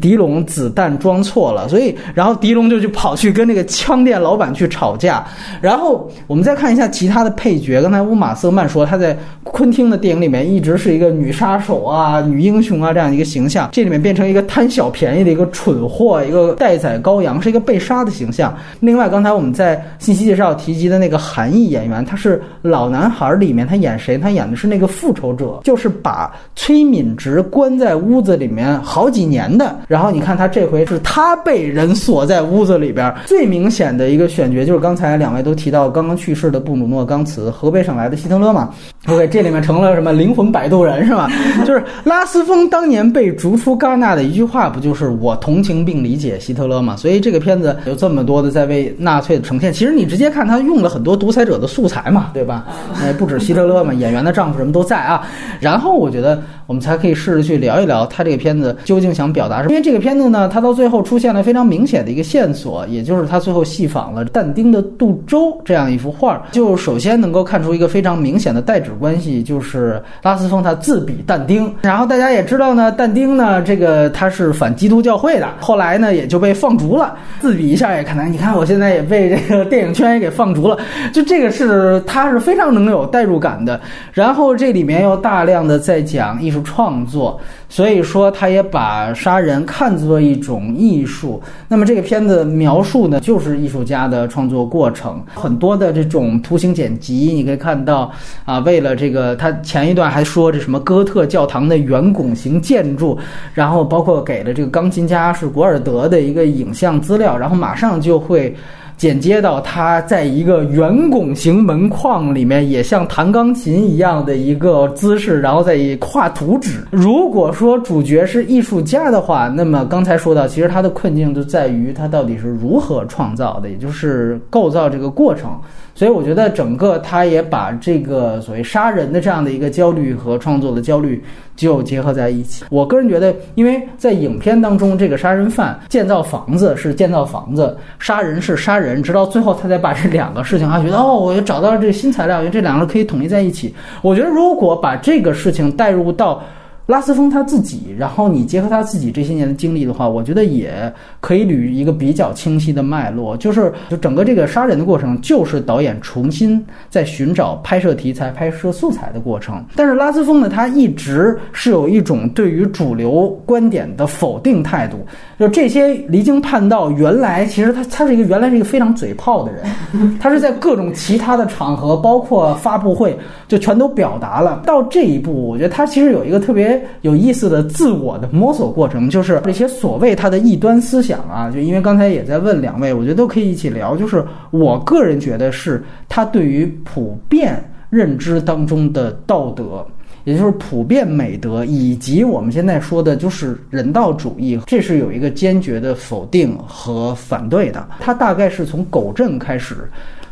狄龙子弹装错了，所以然后狄龙就去跑去跟那个枪店老板去吵架。然后我们再看一下其他的配角，刚才乌玛瑟曼说他在昆汀的电影里面一直是一个女杀手啊、女英雄啊这样一个形象，这里面变成一个贪小便宜的一个蠢货，一个待宰羔羊，是一个被杀的形象。另外，刚才我们在信息介绍提及的那个韩裔演员，他是老男孩里面他演谁？他演的是那个复仇者，就是把崔敏植关在屋子里面好几年的。然后你看他这回是他被人锁在屋子里边，最明显的一个选角就是刚才两位都提到刚刚去世的布鲁诺·冈茨，河北省来的希特勒嘛。OK，这里面成了什么灵魂摆渡人是吧？就是拉斯风当年被逐出戛纳的一句话，不就是我同情并理解希特勒嘛？所以这个片子有这么多的在为纳粹的呈现。其实你直接看他用了很多独裁者的素材嘛，对吧？哎，不止希特勒嘛，演员的丈夫什么都在啊。然后我觉得我们才可以试着去聊一聊他这个片子究竟想表达什么。因为这个片子呢，它到最后出现了非常明显的一个线索，也就是他最后戏仿了但丁的《杜周》这样一幅画，就首先能够看出一个非常明显的代指关系，就是拉斯风他自比但丁。然后大家也知道呢，但丁呢，这个他是反基督教会的，后来呢也就被放逐了。自比一下也看来，你看我现在也被这个电影圈也给放逐了，就这个是他是非常能有代入感的。然后这里面又大量的在讲艺术创作，所以说他也把杀人看作一种艺术。那么这个片子描述呢，就是艺术家的创作过程，很多的这种图形剪辑，你可以看到啊，为了这个，他前一段还说这什么哥特教堂的圆拱形建筑，然后包括给了这个钢琴家是古尔德的一个影像资料，然后马上就会。剪接到他在一个圆拱形门框里面，也像弹钢琴一样的一个姿势，然后再画图纸。如果说主角是艺术家的话，那么刚才说到，其实他的困境就在于他到底是如何创造的，也就是构造这个过程。所以我觉得整个他也把这个所谓杀人的这样的一个焦虑和创作的焦虑就结合在一起。我个人觉得，因为在影片当中，这个杀人犯建造房子是建造房子，杀人是杀人，直到最后他才把这两个事情，他觉得哦，我找到了这个新材料，因为这两个可以统一在一起。我觉得如果把这个事情带入到。拉斯风他自己，然后你结合他自己这些年的经历的话，我觉得也可以捋一个比较清晰的脉络，就是就整个这个杀人的过程，就是导演重新在寻找拍摄题材、拍摄素材的过程。但是拉斯风呢，他一直是有一种对于主流观点的否定态度，就这些离经叛道，原来其实他他是一个原来是一个非常嘴炮的人，他是在各种其他的场合，包括发布会，就全都表达了。到这一步，我觉得他其实有一个特别。有意思的自我的摸索过程，就是这些所谓他的异端思想啊，就因为刚才也在问两位，我觉得都可以一起聊。就是我个人觉得是他对于普遍认知当中的道德，也就是普遍美德，以及我们现在说的就是人道主义，这是有一个坚决的否定和反对的。他大概是从狗镇开始，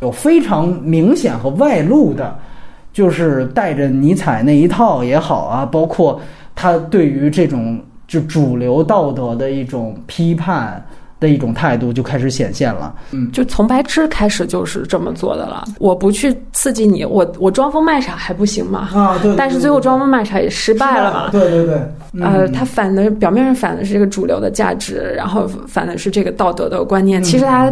有非常明显和外露的。就是带着尼采那一套也好啊，包括他对于这种就主流道德的一种批判的一种态度就开始显现了。嗯，就从白痴开始就是这么做的了。我不去刺激你，我我装疯卖傻还不行吗？啊，对。但是最后装疯卖傻也失败了嘛？对对对。呃，他反的表面上反的是这个主流的价值，然后反的是这个道德的观念。其实他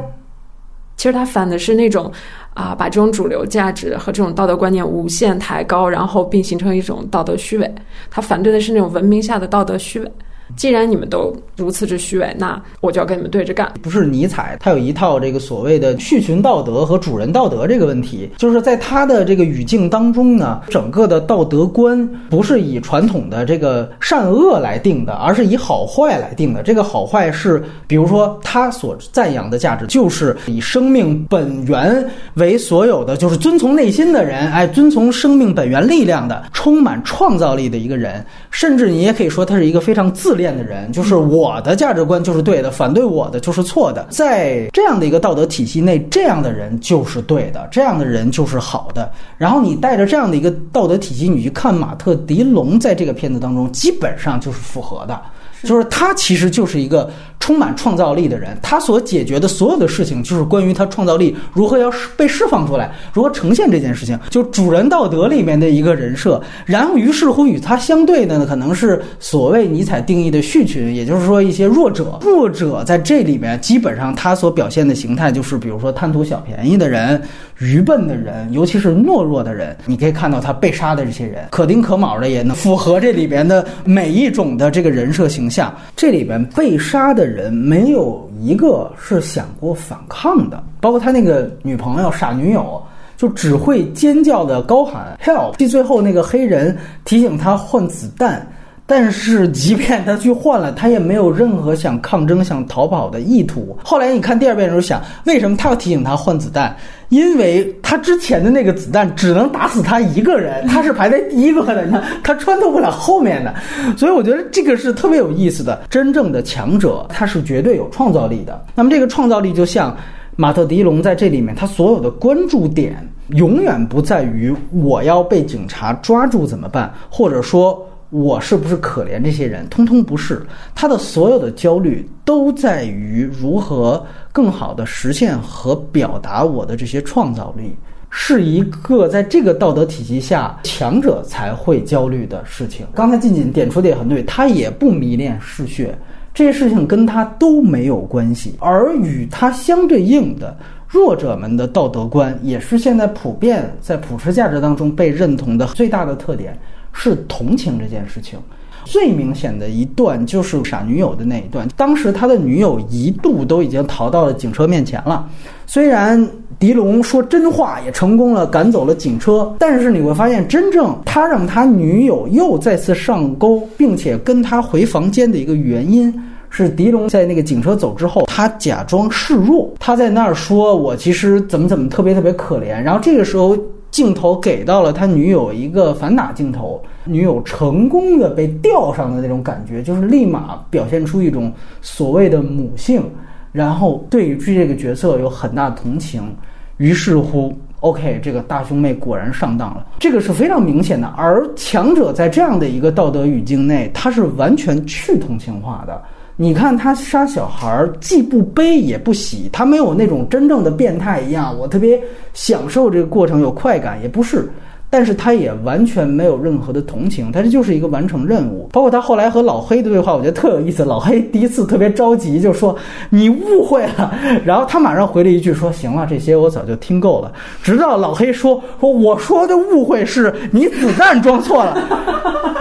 其实他反的是那种。啊，把这种主流价值和这种道德观念无限抬高，然后并形成一种道德虚伪。他反对的是那种文明下的道德虚伪。既然你们都如此之虚伪，那我就要跟你们对着干。不是尼采，他有一套这个所谓的序群道德和主人道德这个问题，就是在他的这个语境当中呢，整个的道德观不是以传统的这个善恶来定的，而是以好坏来定的。这个好坏是，比如说他所赞扬的价值，就是以生命本源为所有的，就是遵从内心的人，哎，遵从生命本源力量的，充满创造力的一个人，甚至你也可以说他是一个非常自恋。变的人就是我的价值观就是对的，反对我的就是错的。在这样的一个道德体系内，这样的人就是对的，这样的人就是好的。然后你带着这样的一个道德体系，你去看马特·迪龙在这个片子当中，基本上就是符合的。就是他其实就是一个充满创造力的人，他所解决的所有的事情就是关于他创造力如何要被释放出来，如何呈现这件事情，就主人道德里面的一个人设。然后于是乎与他相对的呢，可能是所谓尼采定义的序群，也就是说一些弱者。弱者在这里面基本上他所表现的形态就是，比如说贪图小便宜的人。愚笨的人，尤其是懦弱的人，你可以看到他被杀的这些人，可丁可卯的也能符合这里边的每一种的这个人设形象。下这里边被杀的人没有一个是想过反抗的，包括他那个女朋友傻女友，就只会尖叫的高喊 “help”。最后那个黑人提醒他换子弹。但是，即便他去换了，他也没有任何想抗争、想逃跑的意图。后来你看第二遍的时候，想为什么他要提醒他换子弹？因为他之前的那个子弹只能打死他一个人，他是排在第一个的，呢，他穿透不了后面的。所以我觉得这个是特别有意思的。真正的强者，他是绝对有创造力的。那么这个创造力，就像马特·迪龙在这里面，他所有的关注点永远不在于我要被警察抓住怎么办，或者说。我是不是可怜这些人？通通不是，他的所有的焦虑都在于如何更好的实现和表达我的这些创造力，是一个在这个道德体系下强者才会焦虑的事情。刚才静静点出的也很对，他也不迷恋嗜血，这些事情跟他都没有关系，而与他相对应的。弱者们的道德观也是现在普遍在普世价值当中被认同的最大的特点，是同情这件事情。最明显的一段就是傻女友的那一段，当时他的女友一度都已经逃到了警车面前了。虽然狄龙说真话，也成功了赶走了警车，但是你会发现，真正他让他女友又再次上钩，并且跟他回房间的一个原因。是狄龙在那个警车走之后，他假装示弱，他在那儿说：“我其实怎么怎么特别特别可怜。”然后这个时候镜头给到了他女友一个反打镜头，女友成功的被吊上的那种感觉，就是立马表现出一种所谓的母性，然后对于这个角色有很大同情。于是乎，OK，这个大兄妹果然上当了，这个是非常明显的。而强者在这样的一个道德语境内，他是完全去同情化的。你看他杀小孩儿，既不悲也不喜，他没有那种真正的变态一样，我特别享受这个过程有快感，也不是。但是他也完全没有任何的同情，他这就是一个完成任务。包括他后来和老黑的对话，我觉得特有意思。老黑第一次特别着急，就说你误会了，然后他马上回了一句说行了，这些我早就听够了。直到老黑说说我说的误会是你子弹装错了。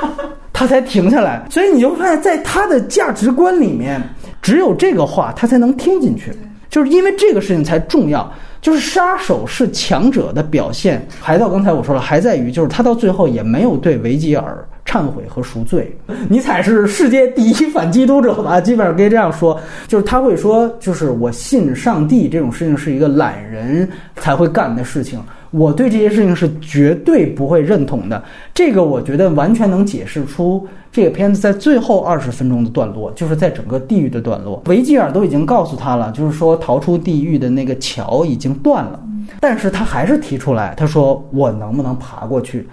他才停下来，所以你就发现，在他的价值观里面，只有这个话他才能听进去，就是因为这个事情才重要。就是杀手是强者的表现，还到刚才我说了，还在于就是他到最后也没有对维吉尔忏悔和赎罪。尼采是世界第一反基督者吧？基本上可以这样说，就是他会说，就是我信上帝这种事情是一个懒人才会干的事情。我对这些事情是绝对不会认同的，这个我觉得完全能解释出这个片子在最后二十分钟的段落，就是在整个地狱的段落。维吉尔都已经告诉他了，就是说逃出地狱的那个桥已经断了，但是他还是提出来，他说我能不能爬过去？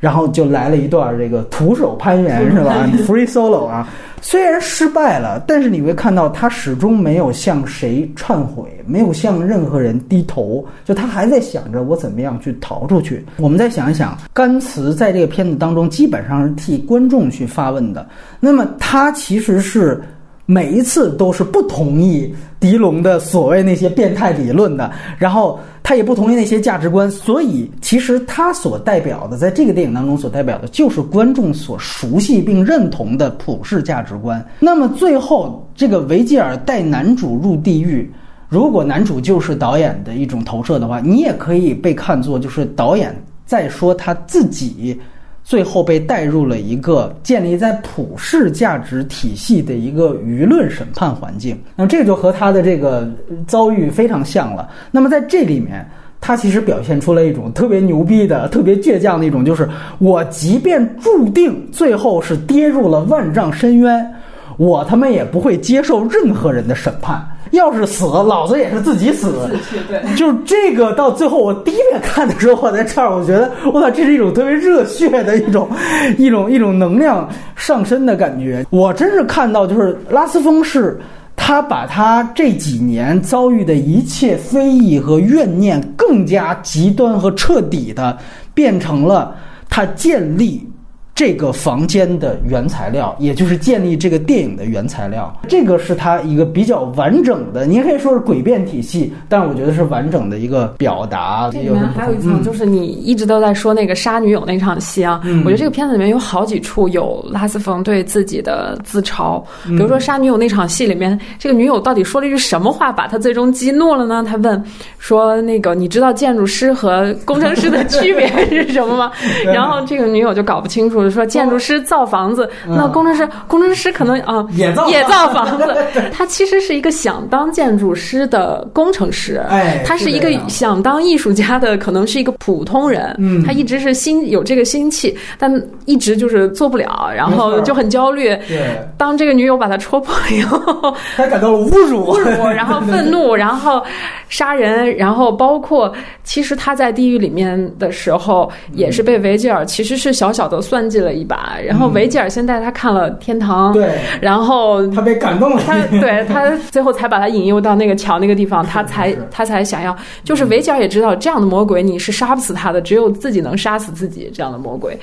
然后就来了一段这个徒手攀岩 是吧？Free solo 啊，虽然失败了，但是你会看到他始终没有向谁忏悔，没有向任何人低头，就他还在想着我怎么样去逃出去。我们再想一想，甘茨在这个片子当中基本上是替观众去发问的，那么他其实是。每一次都是不同意狄龙的所谓那些变态理论的，然后他也不同意那些价值观，所以其实他所代表的，在这个电影当中所代表的就是观众所熟悉并认同的普世价值观。那么最后，这个维吉尔带男主入地狱，如果男主就是导演的一种投射的话，你也可以被看作就是导演在说他自己。最后被带入了一个建立在普世价值体系的一个舆论审判环境，那这就和他的这个遭遇非常像了。那么在这里面，他其实表现出了一种特别牛逼的、特别倔强的一种，就是我即便注定最后是跌入了万丈深渊，我他妈也不会接受任何人的审判。要是死，老子也是自己死。对，就是这个。到最后，我第一遍看的时候，我在这儿，我觉得，我操，这是一种特别热血的一种，一种一种能量上升的感觉。我真是看到，就是拉斯风是，他把他这几年遭遇的一切非议和怨念，更加极端和彻底的变成了他建立。这个房间的原材料，也就是建立这个电影的原材料，这个是它一个比较完整的，你也可以说是诡辩体系，但我觉得是完整的一个表达。这里面还有一层，就是你一直都在说那个杀女友那场戏啊，我觉得这个片子里面有好几处有拉斯冯对自己的自嘲，比如说杀女友那场戏里面，这个女友到底说了一句什么话，把他最终激怒了呢？他问说：“那个你知道建筑师和工程师的区别是什么吗？” 然后这个女友就搞不清楚。说建筑师造房子，那工程师工程师可能啊也造也造房子。他其实是一个想当建筑师的工程师，哎，他是一个想当艺术家的，可能是一个普通人。嗯，他一直是心有这个心气，但一直就是做不了，然后就很焦虑。对，当这个女友把他戳破以后，他感到了侮辱，侮辱，然后 愤怒，然后杀人，然后包括其实他在地狱里面的时候，也是被维吉尔其实是小小的算计。计了一把，然后维吉尔先带他看了天堂，对，然后他被感动了，他对他最后才把他引诱到那个桥那个地方，他才他才想要，就是维吉尔也知道这样的魔鬼你是杀不死他的，只有自己能杀死自己这样的魔鬼。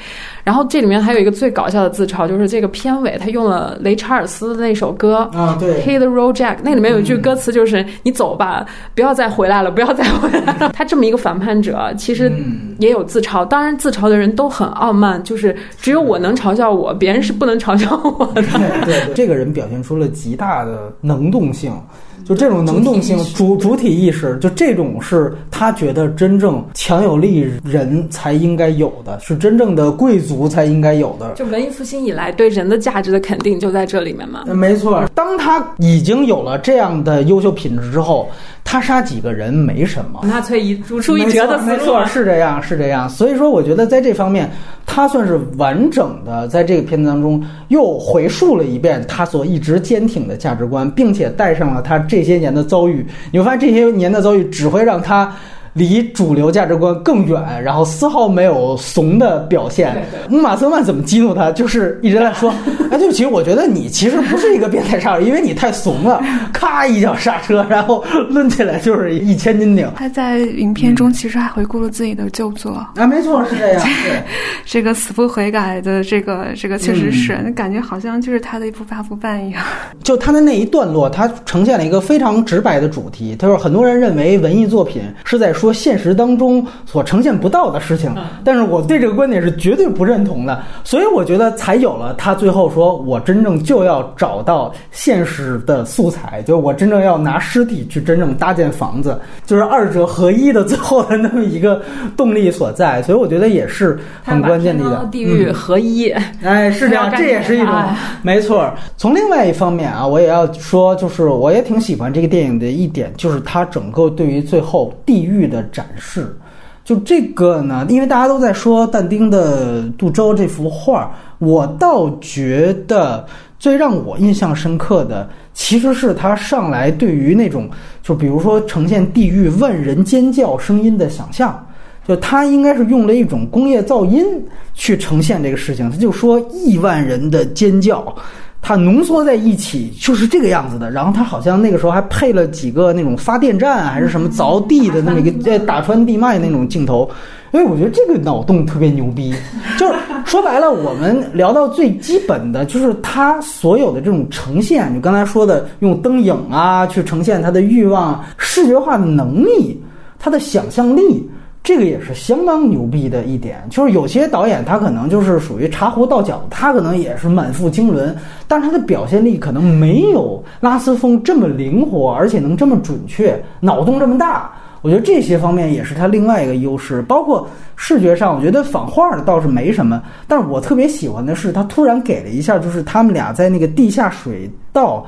然后这里面还有一个最搞笑的自嘲，就是这个片尾他用了雷查尔斯的那首歌啊，对，Hit the Road Jack，那里面有一句歌词就是你走吧，不要再回来了，不要再回来了。他这么一个反叛者，其实也有自嘲，当然自嘲的人都很傲慢，就是只有我能嘲笑我，别人是不能嘲笑我的。对对，这个人表现出了极大的能动性。就这种能动性、主主体意识，就这种是他觉得真正强有力人才应该有的，是真正的贵族才应该有的。就文艺复兴以来对人的价值的肯定就在这里面嘛。没错，当他已经有了这样的优秀品质之后。他杀几个人没什么，纳粹一如出一辙的没错，是这样，是这样。所以说，我觉得在这方面，他算是完整的在这个片子当中又回述了一遍他所一直坚挺的价值观，并且带上了他这些年的遭遇。你会发现，这些年的遭遇只会让他。离主流价值观更远，然后丝毫没有怂的表现。姆马瑟曼怎么激怒他？就是一直在说：“哎，对不起，我觉得你其实不是一个变态杀手，因为你太怂了。”咔一脚刹车，然后抡起来就是一千斤顶。他在影片中其实还回顾了自己的旧作啊，没错是这样。对，这个死不悔改的这个这个确实是，那感觉好像就是他的一部大腐犯一样。就他的那一段落，他呈现了一个非常直白的主题。他说，很多人认为文艺作品是在说。说现实当中所呈现不到的事情，但是我对这个观点是绝对不认同的，所以我觉得才有了他最后说我真正就要找到现实的素材，就是我真正要拿尸体去真正搭建房子，就是二者合一的最后的那么一个动力所在，所以我觉得也是很关键的一个地狱合一，哎，是这样，这也是一种没错。从另外一方面啊，我也要说，就是我也挺喜欢这个电影的一点，就是它整个对于最后地狱的。的展示，就这个呢，因为大家都在说但丁的《杜周》这幅画，我倒觉得最让我印象深刻的，其实是他上来对于那种，就比如说呈现地狱万人尖叫声音的想象，就他应该是用了一种工业噪音去呈现这个事情，他就说亿万人的尖叫。它浓缩在一起就是这个样子的，然后它好像那个时候还配了几个那种发电站还是什么凿地的那么一个呃打穿地脉那种镜头，因为我觉得这个脑洞特别牛逼。就是说白了，我们聊到最基本的就是它所有的这种呈现，你刚才说的用灯影啊去呈现它的欲望、视觉化的能力、它的想象力。这个也是相当牛逼的一点，就是有些导演他可能就是属于茶壶倒脚，他可能也是满腹经纶，但他的表现力可能没有拉斯风这么灵活，而且能这么准确，脑洞这么大。我觉得这些方面也是他另外一个优势，包括视觉上，我觉得仿画的倒是没什么，但是我特别喜欢的是他突然给了一下，就是他们俩在那个地下水道。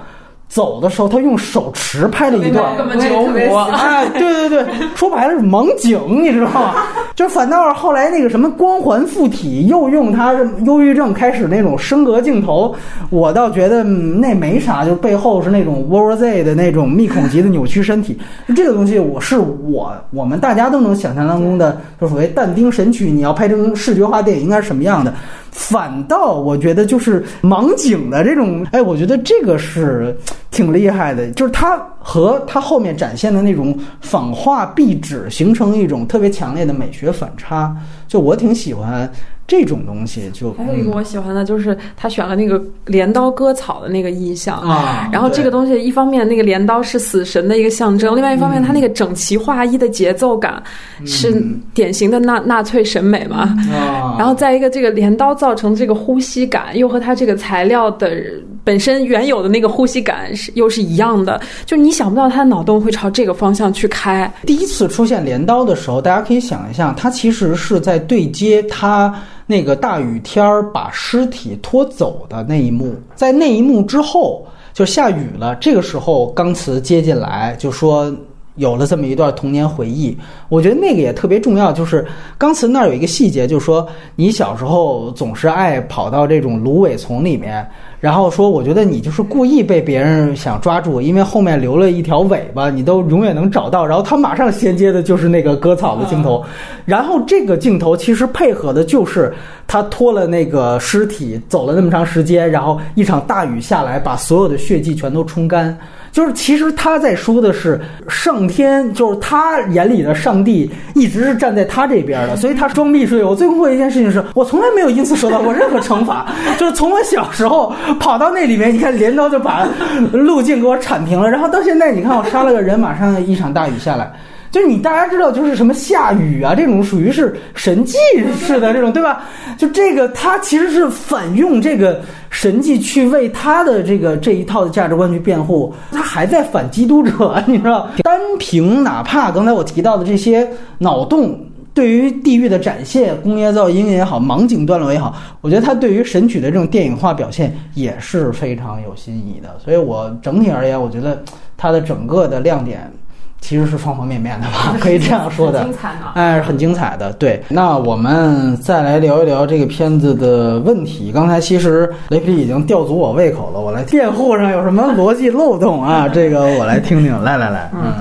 走的时候，他用手持拍了一段，九五，哎，对对对，说白了是盲景，你知道吗？就反倒是后来那个什么光环附体，又用他忧郁症开始那种升格镜头，我倒觉得那没啥，就背后是那种 War Z 的那种密孔级的扭曲身体，这个东西我是我我们大家都能想象当中的，就所谓但丁神曲，你要拍成视觉化电影应该是什么样的？反倒我觉得就是盲井的这种，哎，我觉得这个是挺厉害的，就是它和它后面展现的那种仿画壁纸形成一种特别强烈的美学反差，就我挺喜欢。这种东西就还有一个我喜欢的，就是他选了那个镰刀割草的那个意象啊。然后这个东西一方面那个镰刀是死神的一个象征，另外一方面它那个整齐划一的节奏感是典型的纳纳粹审美嘛。然后再一个这个镰刀造成这个呼吸感，又和它这个材料的本身原有的那个呼吸感是又是一样的，就你想不到他的脑洞会朝这个方向去开。第一次出现镰刀的时候，大家可以想一下，它其实是在对接它。那个大雨天儿把尸体拖走的那一幕，在那一幕之后就下雨了。这个时候，钢瓷接进来就说有了这么一段童年回忆。我觉得那个也特别重要，就是钢瓷那儿有一个细节，就是说你小时候总是爱跑到这种芦苇丛里面，然后说我觉得你就是故意被别人想抓住，因为后面留了一条尾巴，你都永远能找到。然后他马上衔接的就是那个割草的镜头，然后这个镜头其实配合的就是他拖了那个尸体走了那么长时间，然后一场大雨下来，把所有的血迹全都冲干。就是其实他在说的是上天，就是他眼里的上帝一直是站在他这边的，所以他装逼是有。我最后一件事情是我从来没有因此受到过任何惩罚，就是从我小时候跑到那里面，你看镰刀就把路径给我铲平了，然后到现在你看我杀了个人，马上一场大雨下来。就你大家知道，就是什么下雨啊，这种属于是神迹似的这种，对吧？就这个，他其实是反用这个神迹去为他的这个这一套的价值观去辩护，他还在反基督者，你知道？单凭哪怕刚才我提到的这些脑洞，对于地狱的展现，工业噪音也好，盲景段落也好，我觉得他对于神曲的这种电影化表现也是非常有新意的。所以我整体而言，我觉得它的整个的亮点。其实是方方面面的吧，可以这样说的，精彩的，哎，很精彩的。对，那我们再来聊一聊这个片子的问题。刚才其实雷皮已经吊足我胃口了，我来辩护上有什么逻辑漏洞啊？这个我来听听。来来来，嗯。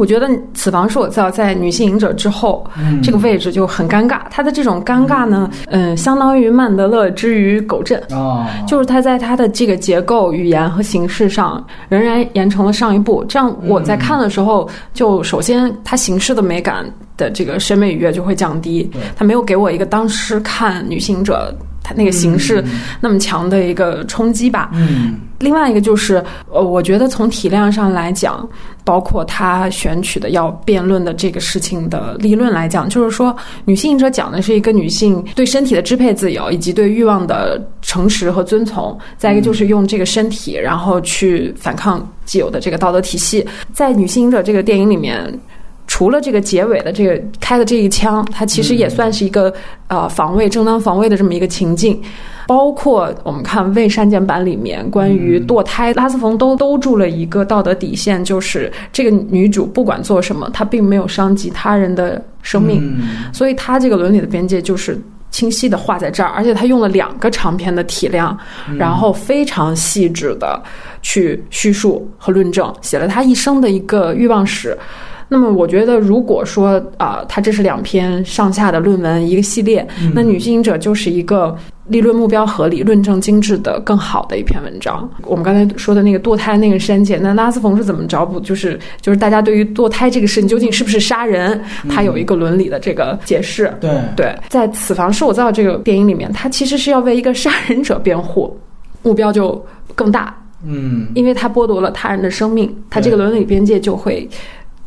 我觉得此房是我造在女性隐者之后，这个位置就很尴尬。他的这种尴尬呢，嗯，相当于曼德勒之于狗镇啊，就是他在他的这个结构、语言和形式上仍然延承了上一部。这样我在看的时候，就首先它形式的美感的这个审美愉悦就会降低，他没有给我一个当时看女性者。它那个形式那么强的一个冲击吧。嗯，另外一个就是，呃，我觉得从体量上来讲，包括他选取的要辩论的这个事情的立论来讲，就是说，女性者讲的是一个女性对身体的支配自由，以及对欲望的诚实和遵从。再一个就是用这个身体，然后去反抗既有的这个道德体系。在女性者这个电影里面。除了这个结尾的这个开的这一枪，它其实也算是一个呃防卫、正当防卫的这么一个情境。包括我们看未删减版里面关于堕胎，拉斯冯都兜住了一个道德底线，就是这个女主不管做什么，她并没有伤及他人的生命，所以她这个伦理的边界就是清晰的画在这儿。而且她用了两个长篇的体量，然后非常细致的去叙述和论证，写了她一生的一个欲望史。那么我觉得，如果说啊，它这是两篇上下的论文一个系列，那女性者就是一个立论目标合理、论证精致的更好的一篇文章。我们刚才说的那个堕胎那个删减，那拉斯冯是怎么找补？就是就是大家对于堕胎这个事情究竟是不是杀人，他有一个伦理的这个解释。对对，在《此房是我造》这个电影里面，他其实是要为一个杀人者辩护，目标就更大。嗯，因为他剥夺了他人的生命，他这个伦理边界就会。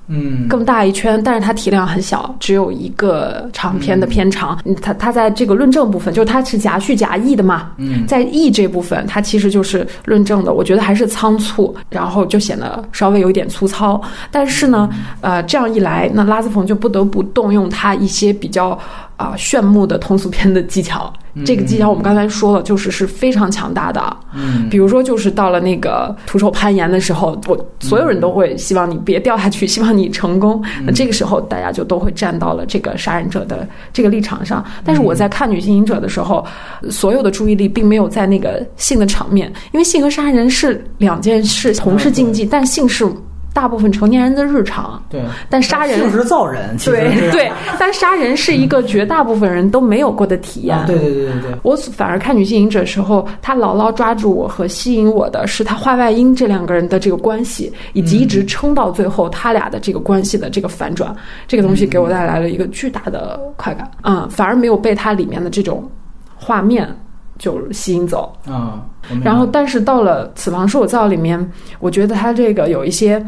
嗯，更大一圈，但是它体量很小，只有一个长篇的篇长。嗯它它在这个论证部分，就是它是夹叙夹议的嘛。嗯，在议这部分，它其实就是论证的。我觉得还是仓促，然后就显得稍微有一点粗糙。但是呢，呃，这样一来，那拉斯冯就不得不动用他一些比较。啊，炫目的通俗片的技巧，这个技巧我们刚才说了，就是是非常强大的。嗯，比如说，就是到了那个徒手攀岩的时候，我所有人都会希望你别掉下去，希望你成功。那这个时候，大家就都会站到了这个杀人者的这个立场上。但是我在看《女性瘾者》的时候，所有的注意力并没有在那个性的场面，因为性和杀人是两件事，同是禁忌，但性是。大部分成年人的日常，对，但杀人就是造人，对对，但杀人是一个绝大部分人都没有过的体验。对对对对对，我反而看女性瘾者时候，他牢牢抓住我和吸引我的是他画外音这两个人的这个关系，以及一直撑到最后他俩的这个关系的这个反转，这个东西给我带来了一个巨大的快感。嗯，反而没有被它里面的这种画面就吸引走。啊，然后但是到了《此房是我造》里面，我觉得他这个有一些。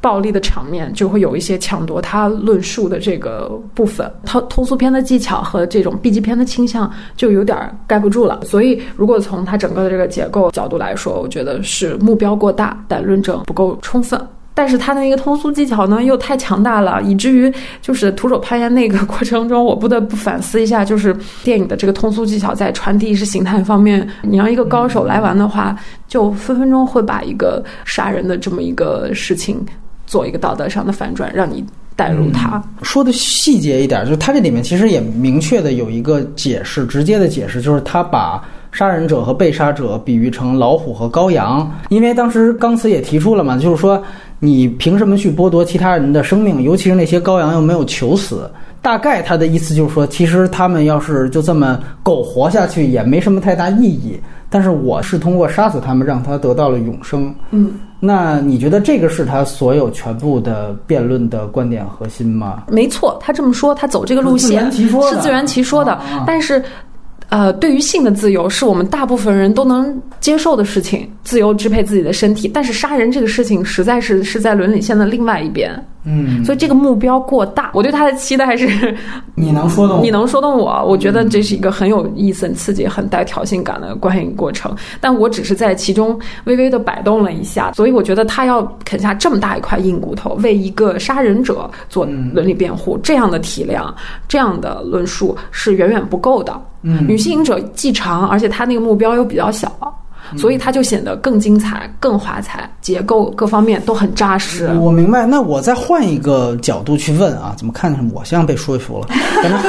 暴力的场面就会有一些抢夺他论述的这个部分，他通俗片的技巧和这种 B 级片的倾向就有点盖不住了。所以，如果从他整个的这个结构角度来说，我觉得是目标过大，但论证不够充分。但是他的一个通俗技巧呢又太强大了，以至于就是徒手攀岩那个过程中，我不得不反思一下，就是电影的这个通俗技巧在传递意识形态方面，你让一个高手来玩的话，就分分钟会把一个杀人的这么一个事情。做一个道德上的反转，让你带入他。说的细节一点，就是他这里面其实也明确的有一个解释，直接的解释就是他把杀人者和被杀者比喻成老虎和羔羊，因为当时钢词也提出了嘛，就是说你凭什么去剥夺其他人的生命，尤其是那些羔羊又没有求死。大概他的意思就是说，其实他们要是就这么苟活下去，也没什么太大意义。但是我是通过杀死他们，让他得到了永生。嗯，那你觉得这个是他所有全部的辩论的观点核心吗？没错，他这么说，他走这个路线是自圆其说的是自圆其说的啊啊但是。呃，对于性的自由是我们大部分人都能接受的事情，自由支配自己的身体。但是杀人这个事情实在是是在伦理线的另外一边，嗯，所以这个目标过大。我对他的期待是，你能说动你能说动我，我觉得这是一个很有意思、很刺激、很带挑衅感的观影过程。但我只是在其中微微的摆动了一下，所以我觉得他要啃下这么大一块硬骨头，为一个杀人者做伦理辩护，这样的体量、这样的论述是远远不够的。嗯女性瘾者既长，而且他那个目标又比较小。所以它就显得更精彩、更华彩，结构各方面都很扎实。我明白，那我再换一个角度去问啊，怎么看我像被说服了？反正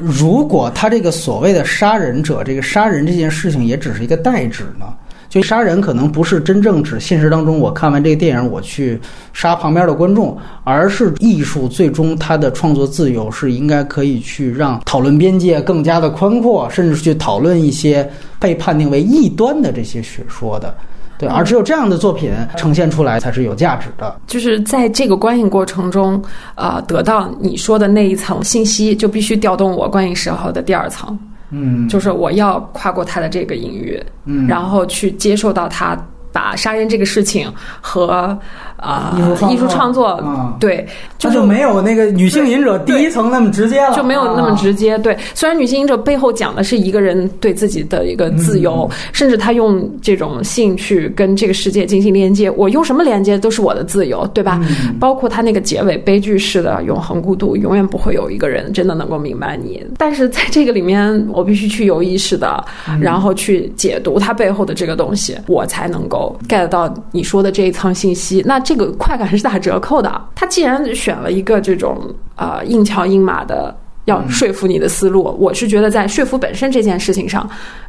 如果他这个所谓的杀人者，这个杀人这件事情也只是一个代指呢？就杀人可能不是真正指现实当中我看完这个电影我去杀旁边的观众，而是艺术最终它的创作自由是应该可以去让讨论边界更加的宽阔，甚至去讨论一些被判定为异端的这些学说的。对，而只有这样的作品呈现出来才是有价值的。就是在这个观影过程中，呃，得到你说的那一层信息，就必须调动我观影时候的第二层，嗯，就是我要跨过他的这个隐喻，嗯。然后去接受到他把杀人这个事情和啊、艺术创作对，那就没有那个女性隐者第一层那么直接了，就没有那么啊直接。对，虽然女性隐者背后讲的是一个人对自己的一个自由，嗯甚至他用这种性去跟这个世界进行连接，我用什么连接都是我的自由，对吧？嗯包括他那个结尾悲剧式的永恒孤独，永远不会有一个人真的能够明白你。但是在这个里面，我必须去有意识的，嗯然后去解读它背后的这个东西，我才能够 get 到你说的这一层信息。那这个快感是打折扣的。他既然选了一个这种呃硬桥硬马的。要说服你的思路，我是觉得在说服本身这件事情上，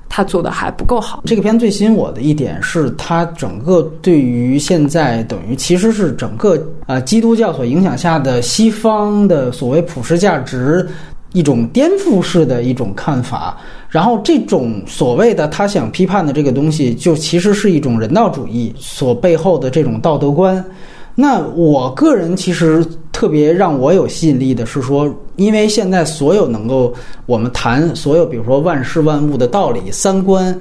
他做的还不够好。这个片最吸引我的一点是，它整个对于现在等于其实是整个呃基督教所影响下的西方的所谓普世价值一种颠覆式的一种看法。然后这种所谓的他想批判的这个东西，就其实是一种人道主义所背后的这种道德观。那我个人其实特别让我有吸引力的是说，因为现在所有能够我们谈所有，比如说万事万物的道理、三观，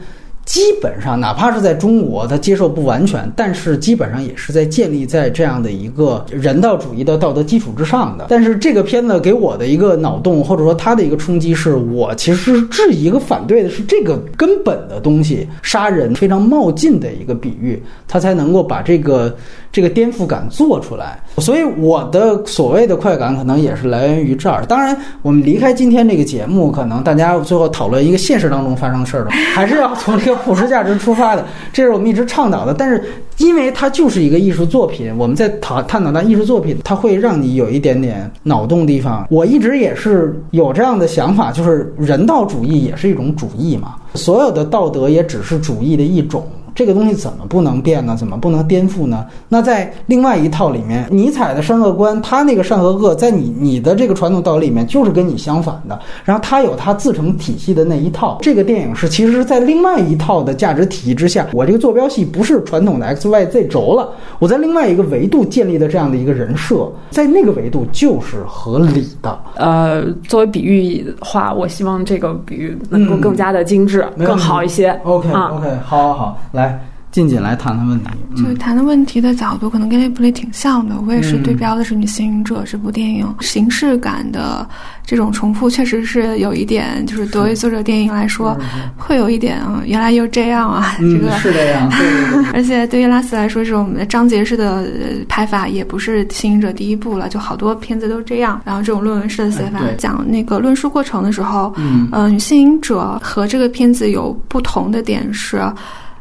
基本上哪怕是在中国，他接受不完全，但是基本上也是在建立在这样的一个人道主义的道德基础之上的。但是这个片子给我的一个脑洞，或者说他的一个冲击，是我其实质疑和反对的是这个根本的东西，杀人非常冒进的一个比喻，他才能够把这个这个颠覆感做出来。所以我的所谓的快感，可能也是来源于这儿。当然，我们离开今天这个节目，可能大家最后讨论一个现实当中发生的事儿的，还是要从这个普世价值出发的，这是我们一直倡导的。但是，因为它就是一个艺术作品，我们在讨探讨它艺术作品，它会让你有一点点脑洞地方。我一直也是有这样的想法，就是人道主义也是一种主义嘛，所有的道德也只是主义的一种。这个东西怎么不能变呢？怎么不能颠覆呢？那在另外一套里面，尼采的善恶观，他那个善和恶，在你你的这个传统道理里面就是跟你相反的。然后他有他自成体系的那一套。这个电影是其实是在另外一套的价值体系之下，我这个坐标系不是传统的 x y z 轴了，我在另外一个维度建立的这样的一个人设，在那个维度就是合理的。呃，作为比喻的话，我希望这个比喻能够更加的精致，更好一些。OK 啊 OK，好好好，来静静来谈谈问题。就谈的问题的角度，可能跟雷普利挺像的。我也是嗯对标的是《女性瘾者》这部电影，形式感的这种重复，确实是有一点，就是作为作者电影来说，会有一点啊，原来又这样啊，这嗯，个是这样，对对对。而且对于拉斯来说，这种章节式的呃拍法也不是《行者》第一部了，就好多片子都这样。然后这种论文式的写法哎，讲那个论述过程的时候，嗯呃，女性瘾者和这个片子有不同的点是，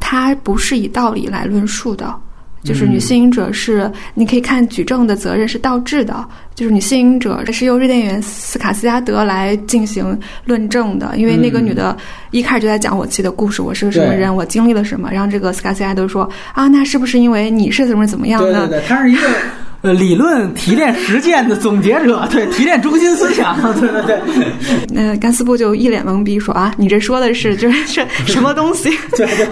它不是以道理来论述的。就是女性瘾者是，你可以看举证的责任是倒置的，就是女性瘾者是由瑞典演员斯卡斯加德来进行论证的，因为那个女的一开始就在讲我自己的故事，我是个什么人，我经历了什么，然后这个斯卡斯加德说啊，那是不是因为你是怎么怎么样呢？对对对，他是一个。呃，理论提炼实践的总结者，对提炼中心思想，对对对。那甘斯布就一脸懵逼说：“啊，你这说的是就是 什么东西？”对对。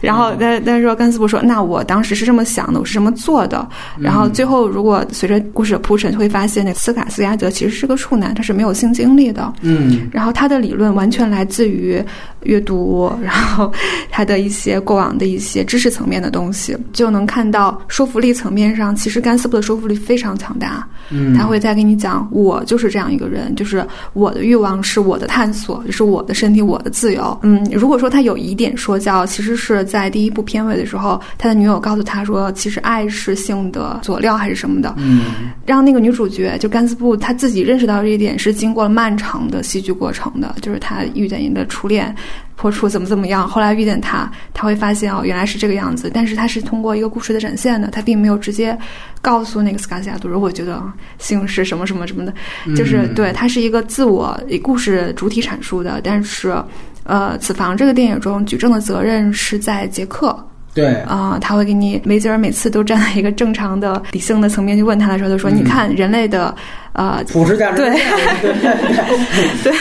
然后，但但是说甘斯布说：“那我当时是这么想的，我是这么做的。”然后最后，如果随着故事的铺陈，会发现那斯卡斯加德其实是个处男，他是没有性经历的。嗯。然后他的理论完全来自于阅读，然后他的一些过往的一些知识层面的东西，就能看到说服力层面上，其实甘斯。的说服力非常强大，嗯，他会再给你讲，我就是这样一个人，就是我的欲望是我的探索，就是我的身体，我的自由。嗯，如果说他有一点说教，其实是在第一部片尾的时候，他的女友告诉他说，其实爱是性的佐料还是什么的，嗯，让那个女主角就甘斯布他自己认识到这一点，是经过了漫长的戏剧过程的，就是他遇见你的初恋。破处怎么怎么样？后来遇见他，他会发现哦，原来是这个样子。但是他是通过一个故事的展现的，他并没有直接告诉那个斯卡西亚杜，我觉得性是什么什么什么的，就是对他是一个自我以故事主体阐述的。但是，呃，此房这个电影中举证的责任是在杰克。对啊，他会给你梅吉尔每次都站在一个正常的理性的层面去问他的时候，他说：“你看人类的。”呃，普世价值对对 对，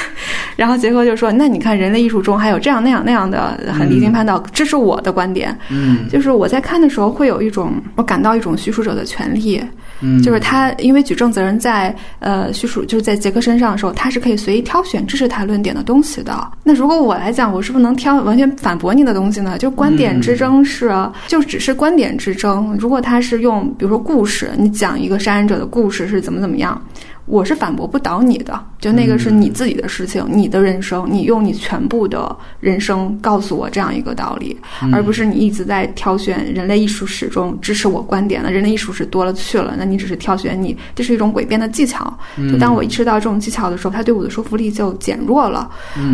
然后杰克就说：“那你看，人类艺术中还有这样那样那样的很离经叛道，这是我的观点。嗯，就是我在看的时候会有一种，我感到一种叙述者的权利。嗯，就是他因为举证责任在呃叙述，就是在杰克身上的时候，他是可以随意挑选支持他论点的东西的。那如果我来讲，我是不是能挑完全反驳你的东西呢？就观点之争是，就只是观点之争。如果他是用比如说故事，你讲一个杀人者的故事是怎么怎么样。”我是反驳不倒你的，就那个是你自己的事情，你的人生，你用你全部的人生告诉我这样一个道理，而不是你一直在挑选人类艺术史中支持我观点的人类艺术史多了去了，那你只是挑选你，这是一种诡辩的技巧。就当我意识到这种技巧的时候，他对我的说服力就减弱了。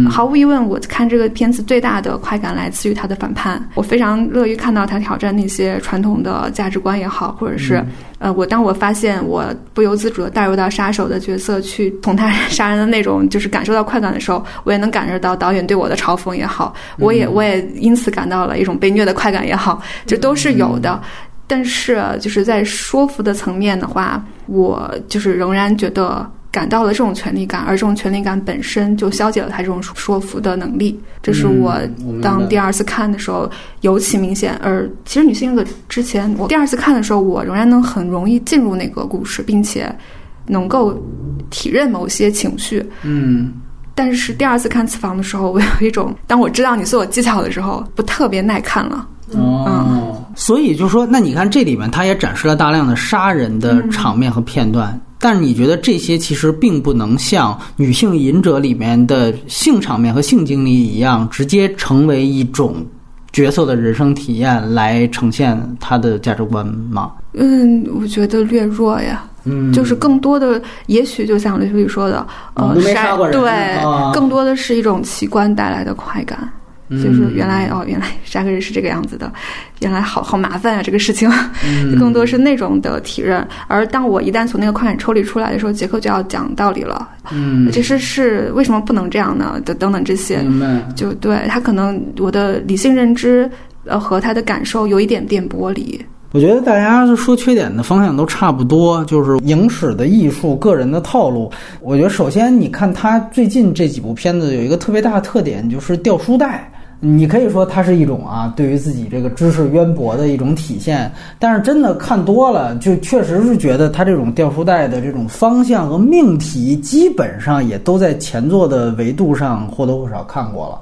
毫无疑问，我看这个片子最大的快感来自于他的反叛，我非常乐于看到他挑战那些传统的价值观也好，或者是。呃，我当我发现我不由自主的带入到杀手的角色去从他杀人的那种就是感受到快感的时候，我也能感受到导演对我的嘲讽也好，我也我也因此感到了一种被虐的快感也好，就都是有的。但是就是在说服的层面的话，我就是仍然觉得。感到了这种权利感，而这种权利感本身就消解了他这种说服的能力。这是我当第二次看的时候尤其明显。而其实女性的之前，我第二次看的时候，我仍然能很容易进入那个故事，并且能够体认某些情绪。嗯。但是第二次看《此房》的时候，我有一种当我知道你所有技巧的时候，不特别耐看了。哦。所以就说，那你看这里面，他也展示了大量的杀人的场面和片段。但是你觉得这些其实并不能像女性隐者里面的性场面和性经历一样，直接成为一种角色的人生体验来呈现他的价值观吗？嗯，我觉得略弱呀。嗯，就是更多的，也许就像刘秋雨说的，呃，杀对，更多的是一种奇观带来的快感。就是原来哦，原来杀个人是这个样子的，原来好好麻烦啊，这个事情，更多是那种的体认。而当我一旦从那个快感抽离出来的时候，杰克就要讲道理了。嗯，其实是为什么不能这样呢？等等等这些，就对他可能我的理性认知呃和他的感受有一点点剥离。我觉得大家说缺点的方向都差不多，就是影史的艺术、个人的套路。我觉得首先你看他最近这几部片子有一个特别大的特点，就是掉书袋。你可以说它是一种啊，对于自己这个知识渊博的一种体现，但是真的看多了，就确实是觉得他这种掉书袋的这种方向和命题，基本上也都在前作的维度上或多或少看过了。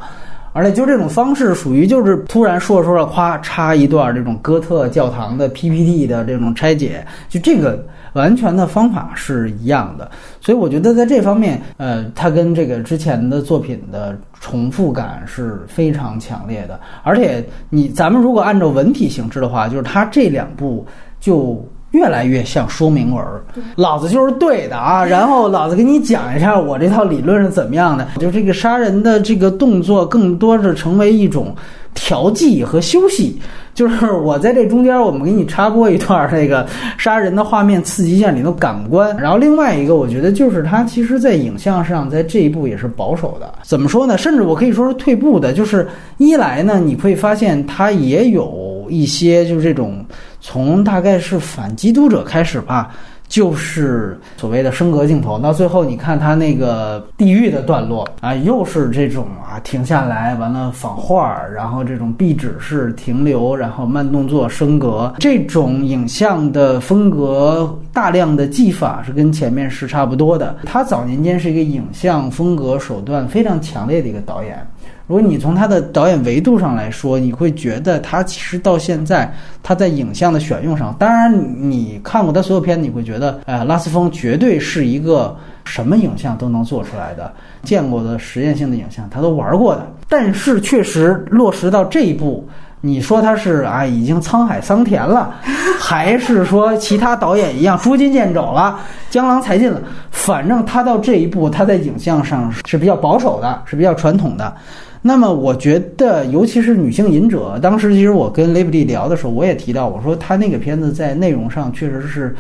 而且就这种方式，属于就是突然说着说着，夸插一段这种哥特教堂的 PPT 的这种拆解，就这个完全的方法是一样的。所以我觉得在这方面，呃，它跟这个之前的作品的重复感是非常强烈的。而且你咱们如果按照文体形式的话，就是它这两部就。越来越像说明文儿，老子就是对的啊！然后老子给你讲一下我这套理论是怎么样的。就这个杀人的这个动作，更多是成为一种调剂和休息。就是我在这中间，我们给你插播一段那个 杀人的画面，刺激一下你的感官。然后另外一个，我觉得就是它其实在影像上，在这一步也是保守的。怎么说呢？甚至我可以说是退步的。就是一来呢，你会发现它也有一些就是这种从大概是反基督者开始吧。就是所谓的升格镜头，到最后你看他那个地狱的段落啊，又是这种啊停下来，完了仿画，然后这种壁纸式停留，然后慢动作升格，这种影像的风格，大量的技法是跟前面是差不多的。他早年间是一个影像风格手段非常强烈的一个导演。如果你从他的导演维度上来说，你会觉得他其实到现在他在影像的选用上，当然你看过他所有片子，你会觉得，呃，拉斯风绝对是一个什么影像都能做出来的，见过的实验性的影像他都玩过的。但是确实落实到这一步，你说他是啊已经沧海桑田了，还是说其他导演一样捉襟见肘了，江郎才尽了？反正他到这一步，他在影像上是比较保守的，是比较传统的。那么我觉得，尤其是女性隐者，当时其实我跟雷布利聊的时候，我也提到，我说他那个片子在内容上确实是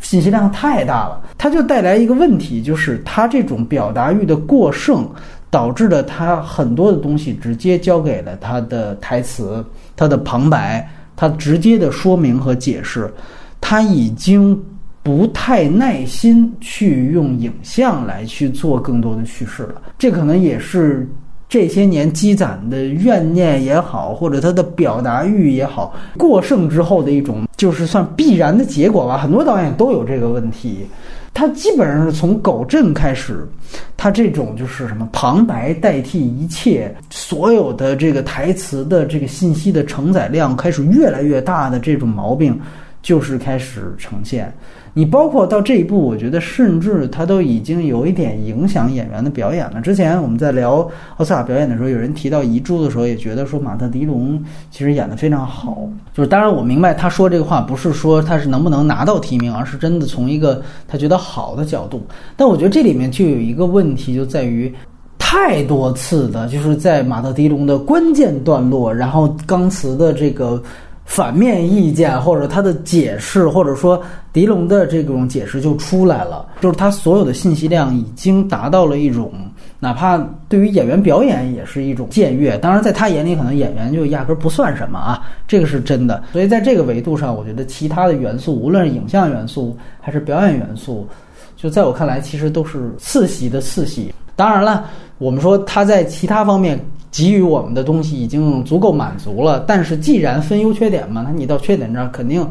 信息量太大了，它就带来一个问题，就是他这种表达欲的过剩，导致了他很多的东西直接交给了他的台词、他的旁白、他直接的说明和解释，他已经不太耐心去用影像来去做更多的叙事了，这可能也是。这些年积攒的怨念也好，或者他的表达欲也好，过剩之后的一种，就是算必然的结果吧。很多导演都有这个问题，他基本上是从狗镇开始，他这种就是什么旁白代替一切，所有的这个台词的这个信息的承载量开始越来越大的这种毛病，就是开始呈现。你包括到这一步，我觉得甚至他都已经有一点影响演员的表演了。之前我们在聊奥斯卡表演的时候，有人提到遗珠的时候，也觉得说马特·迪龙其实演得非常好。就是当然我明白他说这个话不是说他是能不能拿到提名，而是真的从一个他觉得好的角度。但我觉得这里面就有一个问题，就在于太多次的就是在马特·迪龙的关键段落，然后钢词的这个。反面意见，或者他的解释，或者说狄龙的这种解释就出来了，就是他所有的信息量已经达到了一种，哪怕对于演员表演也是一种僭越。当然，在他眼里，可能演员就压根不算什么啊，这个是真的。所以在这个维度上，我觉得其他的元素，无论是影像元素还是表演元素，就在我看来，其实都是次席的次席。当然了，我们说他在其他方面。给予我们的东西已经足够满足了，但是既然分优缺点嘛，那你到缺点这儿肯定，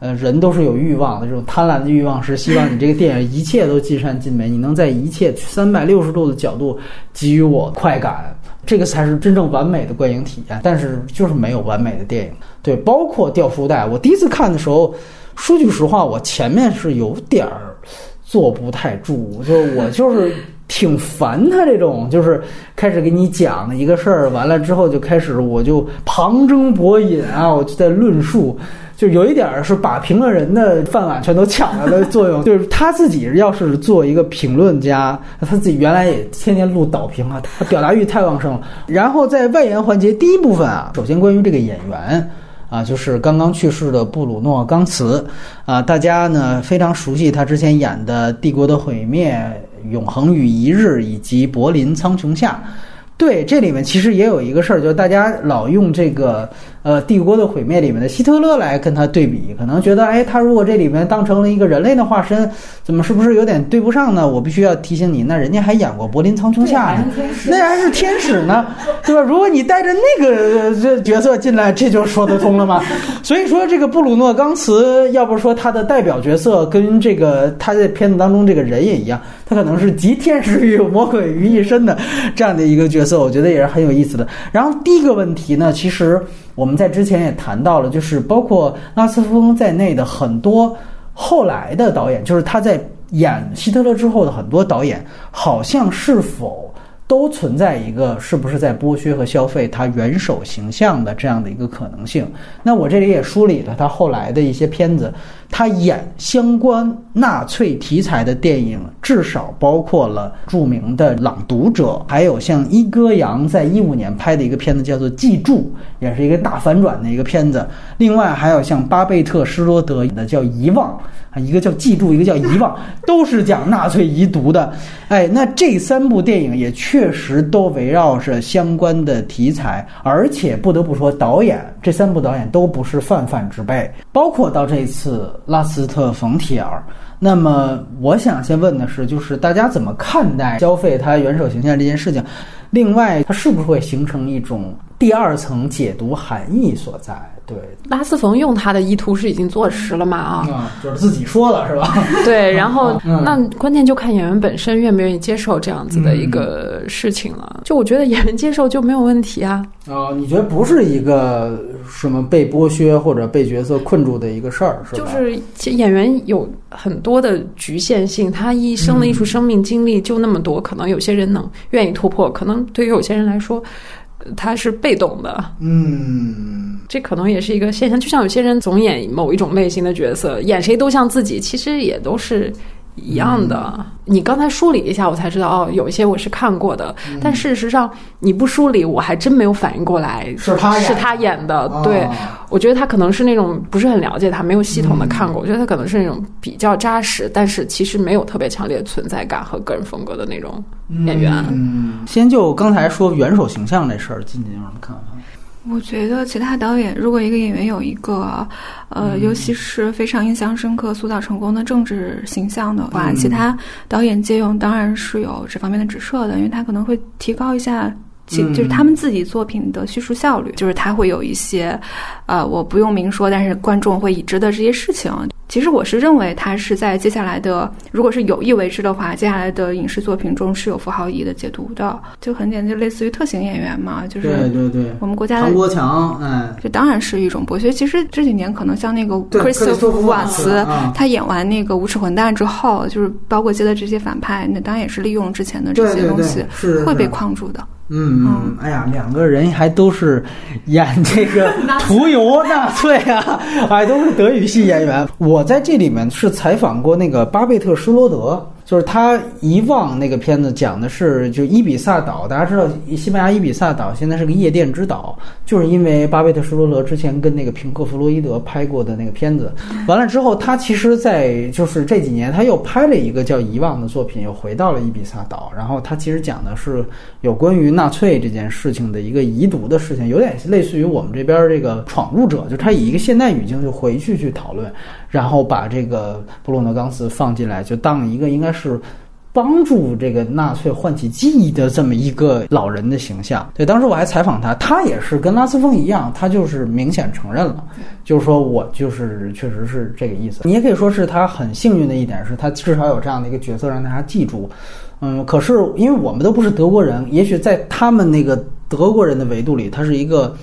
呃，人都是有欲望的，这种贪婪的欲望是希望你这个电影一切都尽善尽美，你能在一切三百六十度的角度给予我快感，这个才是真正完美的观影体验。但是就是没有完美的电影，对，包括掉书袋。我第一次看的时候，说句实话，我前面是有点儿坐不太住，就是我就是。挺烦他这种，就是开始给你讲一个事儿，完了之后就开始我就旁征博引啊，我就在论述，就有一点是把评论人的饭碗全都抢了的作用。就是他自己要是做一个评论家，他自己原来也天天录导评啊，他表达欲太旺盛了。然后在外延环节第一部分啊，首先关于这个演员啊，就是刚刚去世的布鲁诺·冈茨啊，大家呢非常熟悉他之前演的《帝国的毁灭》。永恒与一日，以及柏林苍穹下，对这里面其实也有一个事儿，就是大家老用这个。呃，帝国的毁灭里面的希特勒来跟他对比，可能觉得，哎，他如果这里面当成了一个人类的化身，怎么是不是有点对不上呢？我必须要提醒你，那人家还演过柏林苍穹下呢，那还是天使呢，对吧？如果你带着那个这角色进来，这就说得通了吗？所以说，这个布鲁诺·冈茨，要不说他的代表角色跟这个他在片子当中这个人也一样，他可能是集天使与魔鬼于一身的这样的一个角色，我觉得也是很有意思的。然后第一个问题呢，其实。我们在之前也谈到了，就是包括拉斯风在内的很多后来的导演，就是他在演希特勒之后的很多导演，好像是否都存在一个是不是在剥削和消费他元首形象的这样的一个可能性？那我这里也梳理了他后来的一些片子，他演相关纳粹题材的电影，至少包括了著名的《朗读者》，还有像伊戈扬在一五年拍的一个片子叫做《记住》，也是一个大反转的一个片子。另外还有像巴贝特·施罗德的叫《遗忘》。啊，一个叫记住，一个叫遗忘，都是讲纳粹遗毒的。哎，那这三部电影也确实都围绕着相关的题材，而且不得不说，导演这三部导演都不是泛泛之辈，包括到这次拉斯特·冯提尔。那么，我想先问的是，就是大家怎么看待消费它元首形象这件事情？另外，它是不是会形成一种第二层解读含义所在？对，拉斯冯用他的意图是已经坐实了嘛？啊，就是自己说了是吧？对，然后那关键就看演员本身愿不愿意接受这样子的一个事情了。就我觉得演员接受就没有问题啊。啊，你觉得不是一个什么被剥削或者被角色困住的一个事儿，是吧？就是演员有很多的局限性，他一生的艺术生命经历就那么多，可能有些人能愿意突破，可能对于有些人来说。他是被动的，嗯，这可能也是一个现象。就像有些人总演某一种类型的角色，演谁都像自己，其实也都是。一样的，你刚才梳理一下，我才知道哦，有一些我是看过的，但事实上你不梳理，我还真没有反应过来是他是他演的。对，我觉得他可能是那种不是很了解他，没有系统的看过。我觉得他可能是那种比较扎实，但是其实没有特别强烈存在感和个人风格的那种演员。嗯，先就刚才说元首形象这事儿，今年有什么看法？我觉得其他导演，如果一个演员有一个，呃，尤其是非常印象深刻、塑造成功的政治形象的话，其他导演借用当然是有这方面的指涉的，因为他可能会提高一下。其就是他们自己作品的叙述效率，就是他会有一些，呃，我不用明说，但是观众会已知的这些事情。其实我是认为他是在接下来的，如果是有意为之的话，接下来的影视作品中是有符号意义的解读的。就很简单，就类似于特型演员嘛，就是对对对，我们国家的唐国强，哎，这当然是一种剥削。其实这几年可能像那个克里斯托弗·瓦茨，他演完那个无耻混蛋之后，就是包括接的这些反派，那当然也是利用之前的这些东西，会被框住的。嗯嗯，哎呀，两个人还都是演这个 屠油纳粹啊，哎，都是德语系演员。我我在这里面是采访过那个巴贝特·施罗德。就是他遗忘那个片子讲的是，就伊比萨岛，大家知道西班牙伊比萨岛现在是个夜店之岛，就是因为巴贝特施罗德之前跟那个平克弗洛伊德拍过的那个片子，完了之后，他其实，在就是这几年他又拍了一个叫《遗忘》的作品，又回到了伊比萨岛，然后他其实讲的是有关于纳粹这件事情的一个遗毒的事情，有点类似于我们这边这个闯入者，就他以一个现代语境就回去去讨论。然后把这个布鲁诺·冈斯放进来，就当一个应该是帮助这个纳粹唤起记忆的这么一个老人的形象。对，当时我还采访他，他也是跟拉斯风一样，他就是明显承认了，就是说我就是确实是这个意思。你也可以说是他很幸运的一点，是他至少有这样的一个角色让大家记住。嗯，可是因为我们都不是德国人，也许在他们那个德国人的维度里，他是一个。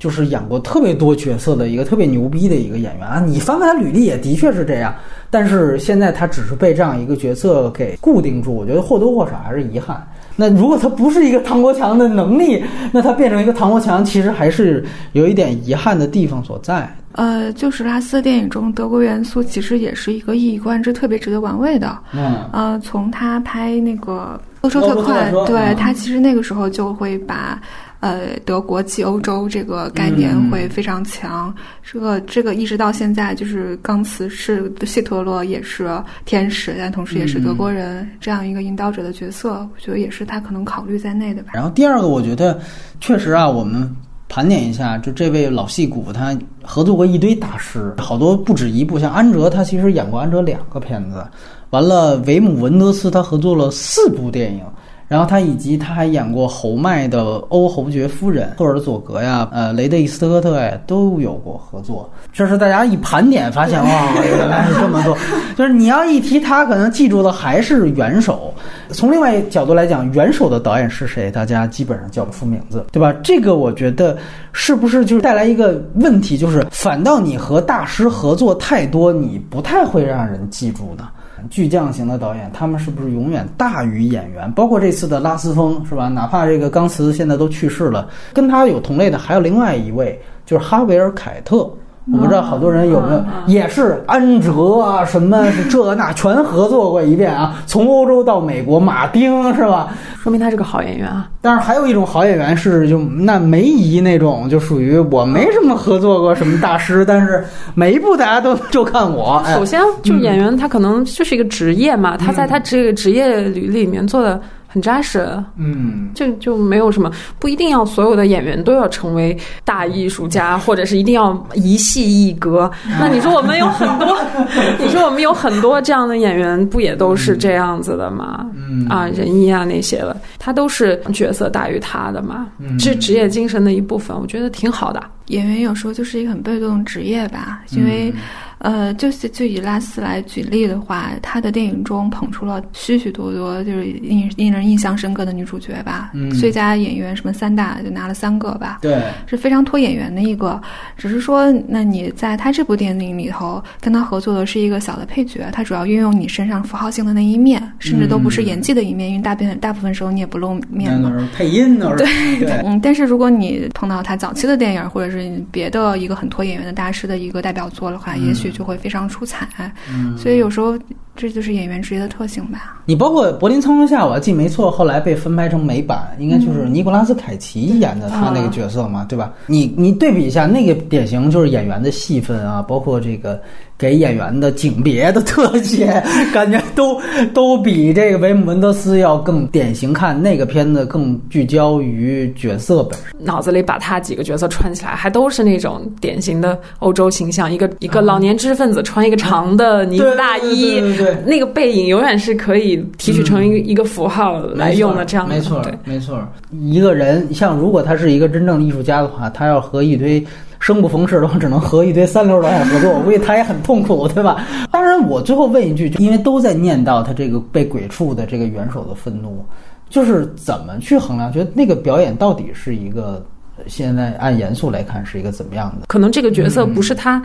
就是演过特别多角色的一个特别牛逼的一个演员啊！你翻翻他履历也的确是这样，但是现在他只是被这样一个角色给固定住，我觉得或多或少还是遗憾。那如果他不是一个唐国强的能力，那他变成一个唐国强，其实还是有一点遗憾的地方所在。呃，就是拉斯电影中德国元素其实也是一个一以贯之、特别值得玩味的。嗯，呃，从他拍那个《欧洲特快》，对他其实那个时候就会把。呃，德国及欧洲这个概念会非常强。这个这个一直到现在，就是钢瓷是希特勒也是天使，但同时也是德国人这样一个引导者的角色，我觉得也是他可能考虑在内的吧。然后第二个，我觉得确实啊，我们盘点一下，就这位老戏骨，他合作过一堆大师，好多不止一部，像安哲，他其实演过安哲两个片子。完了，维姆文德斯他合作了四部电影。然后他以及他还演过侯麦的《欧侯爵夫人》，赫尔佐格呀，呃，雷德伊斯特特呀都有过合作。这是大家一盘点发现，哇，原来是这么多。就是你要一提他，可能记住的还是元首。从另外一角度来讲，元首的导演是谁？大家基本上叫不出名字，对吧？这个我觉得是不是就是带来一个问题，就是反倒你和大师合作太多，你不太会让人记住呢？巨匠型的导演，他们是不是永远大于演员？包括这次的拉斯风，是吧？哪怕这个钢瓷现在都去世了，跟他有同类的还有另外一位，就是哈维尔·凯特。我不知道好多人有没有，也是安哲啊，什么这那全合作过一遍啊，从欧洲到美国，马丁是吧？说明他是个好演员啊。但是还有一种好演员是就那梅姨那种，就属于我没什么合作过什么大师，但是每一部大家都 就看我。哎首先，就演员他可能就是一个职业嘛，他在他这个职业履历里面做的很扎实，嗯，就就没有什么不一定要所有的演员都要成为大艺术家，或者是一定要一戏一格。那你说我们有很多，你说我们有很多这样的演员，不也都是这样子的吗？嗯啊，仁义啊那些的，他都是角色大于他的嘛，嗯是职业精神的一部分，我觉得挺好的。演员有时候就是一个很被动的职业吧，因为，呃，就是就以拉斯来举例的话，他的电影中捧出了许许多多就是印令人印象深刻的女主角吧，嗯最佳演员什么三大就拿了三个吧，对，是非常拖演员的一个。只是说，那你在他这部电影里头跟他合作的是一个小的配角，他主要运用你身上符号性的那一面，甚至都不是演技的一面，因为大部分大部分时候你也不露面嘛。配音都是 对 嗯，但是如果你碰到他早期的电影，或者是别的一个很拖演员的大师的一个代表作的话，嗯也许就会非常出彩。嗯所以有时候这就是演员职业的特性吧。你包括柏林苍穹下，我记没错，后来被翻拍成美版，应该就是尼古拉斯凯奇演的他那个角色嘛，对吧？你你对比一下，那个典型就是演员的戏份啊，包括这个给演员的景别的特写，感觉都都比这个维姆文德斯要更典型。看那个片子更聚焦于角色本身。脑子里把他几个角色串起来，还都是那种典型的欧洲形象，一个一个老年知识分子穿一个长的呢子大衣，对对对对那个背影永远是可以提取成一个、一个符号来用的，这样的没错对，没错。一个人像如果他是一个真正的艺术家的话，他要和一堆生不逢时的话，只能和一堆三流导演合作，我估计他也很痛苦，对吧？当然，我最后问一句，因为都在念叨他这个被鬼畜的这个元首的愤怒，就是怎么去衡量？觉得那个表演到底是一个现在按严肃来看是一个怎么样的？可能这个角色不是他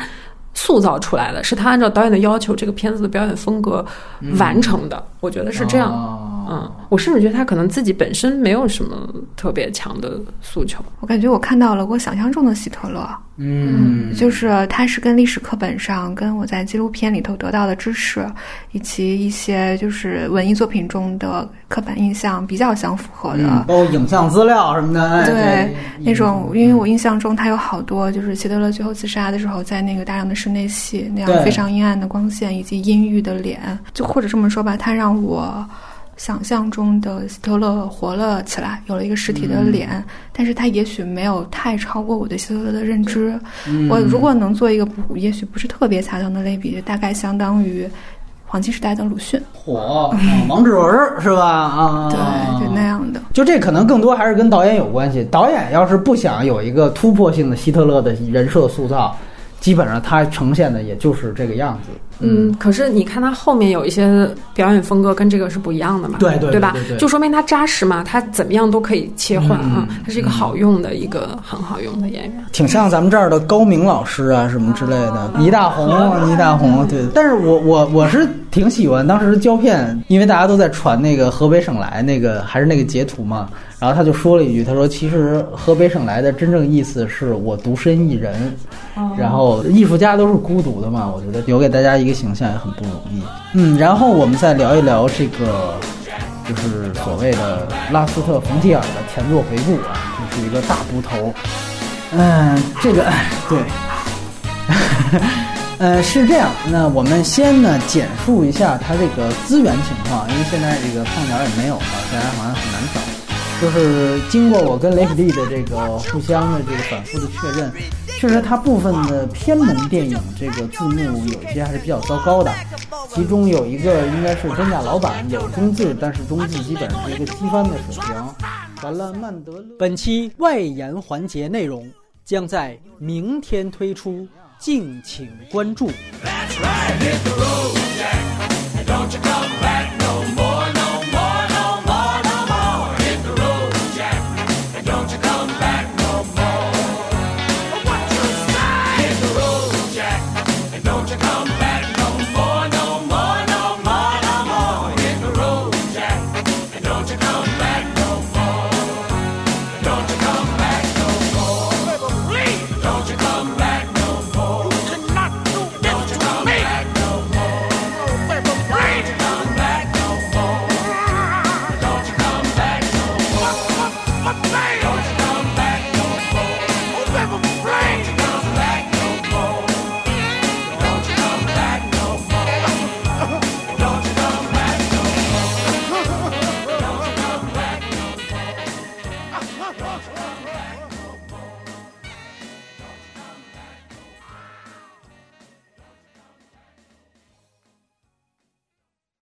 塑造出来的，是他按照导演的要求，这个片子的表演风格完成的。我觉得是这样。哦嗯，我甚至觉得他可能自己本身没有什么特别强的诉求。我感觉我看到了我想象中的希特勒，嗯，就是它是跟历史课本上、跟我在纪录片里头得到的知识，以及一些就是文艺作品中的刻板印象比较相符合的。嗯包括影像资料什么的，哎对那种，因为我印象中他有好多，就是希特勒最后自杀的时候，在那个大量的室内戏，那样非常阴暗的光线以及阴郁的脸，就或者这么说吧，他让我想象中的希特勒活了起来，有了一个实体的脸，但是他也许没有太超过我对希特勒的认知。嗯我如果能做一个不，也许不是特别恰当的类比，大概相当于黄金时代的鲁迅，火，嗯王志文是吧？啊，对，就那样的。就这可能更多还是跟导演有关系。导演要是不想有一个突破性的希特勒的人设塑造，基本上它呈现的也就是这个样子。嗯，可是你看他后面有一些表演风格跟这个是不一样的嘛，对对对吧就说明他扎实嘛，他怎么样都可以切换啊嗯，他是一个好用的一个很好用的演员。挺像咱们这儿的高明老师啊，什么之类的，倪大红，倪大红，对。但是我我我是挺喜欢当时胶片，因为大家都在传那个河北省来那个还是那个截图嘛，然后他就说了一句，他说其实河北省来的真正意思是我独身一人，然后艺术家都是孤独的嘛，我觉得留给大家一个形象也很不容易。嗯，然后我们再聊一聊这个。就是所谓的拉斯特冯提尔的前作回顾啊，就是一个大部头，嗯，这个哎对，呃，是这样。那我们先呢简述一下它这个资源情况，因为现在这个胖鸟也没有了，大家好像很难找。就是经过我跟雷普利的这个互相的这个反复的确认，确实它部分的偏门电影这个字幕有一些还是比较糟糕的，其中有一个应该是真假老板有中字，但是中字基本上是一个机翻的水平。完了，曼德勒。本期外延环节内容将在明天推出，敬请关注。That's right, hit the road, Jack. And don't you come back no